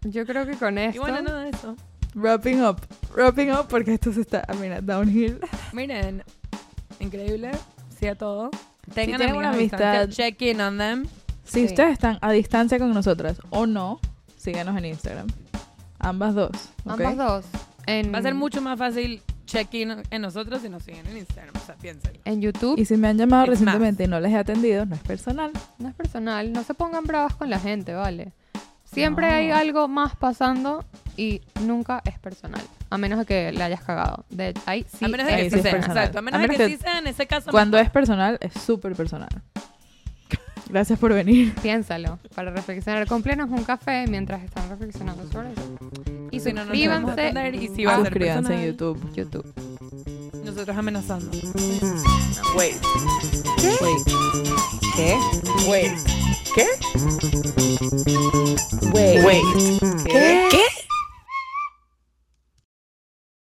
Yo creo que con y esto. bueno, nada de eso. Wrapping up. Wrapping up porque esto se está, mira, downhill. Miren, increíble, sí a todo. Tengan tienen una amistad- check in on them. Si Sí. ustedes están a distancia con nosotras o no, síganos en Instagram. Ambas dos. Ambas dos. En, Va a ser mucho más fácil check in en nosotros si nos siguen en Instagram. O sea, piénsenlo. En YouTube. Y si me han llamado recientemente y no les he atendido, no es personal. No es personal. No se pongan bravas con la gente, ¿vale? Siempre No. hay algo más pasando y nunca es personal. A menos de que le hayas cagado. De ahí sí. a menos de que sí sí es sea. personal. Exacto. A menos, A de que, que sí sea en ese caso. Cuando es personal, es súper personal. Gracias por venir. Piénsalo. Para reflexionar. Complenos un café mientras están reflexionando sobre eso. Y Si no, no vamos a y si va a ser Suscríbanse en personal. YouTube. YouTube. Nosotros amenazando. Wait. Wait. ¿Qué? Wait. ¿Qué? Wait. Wait. ¿Qué?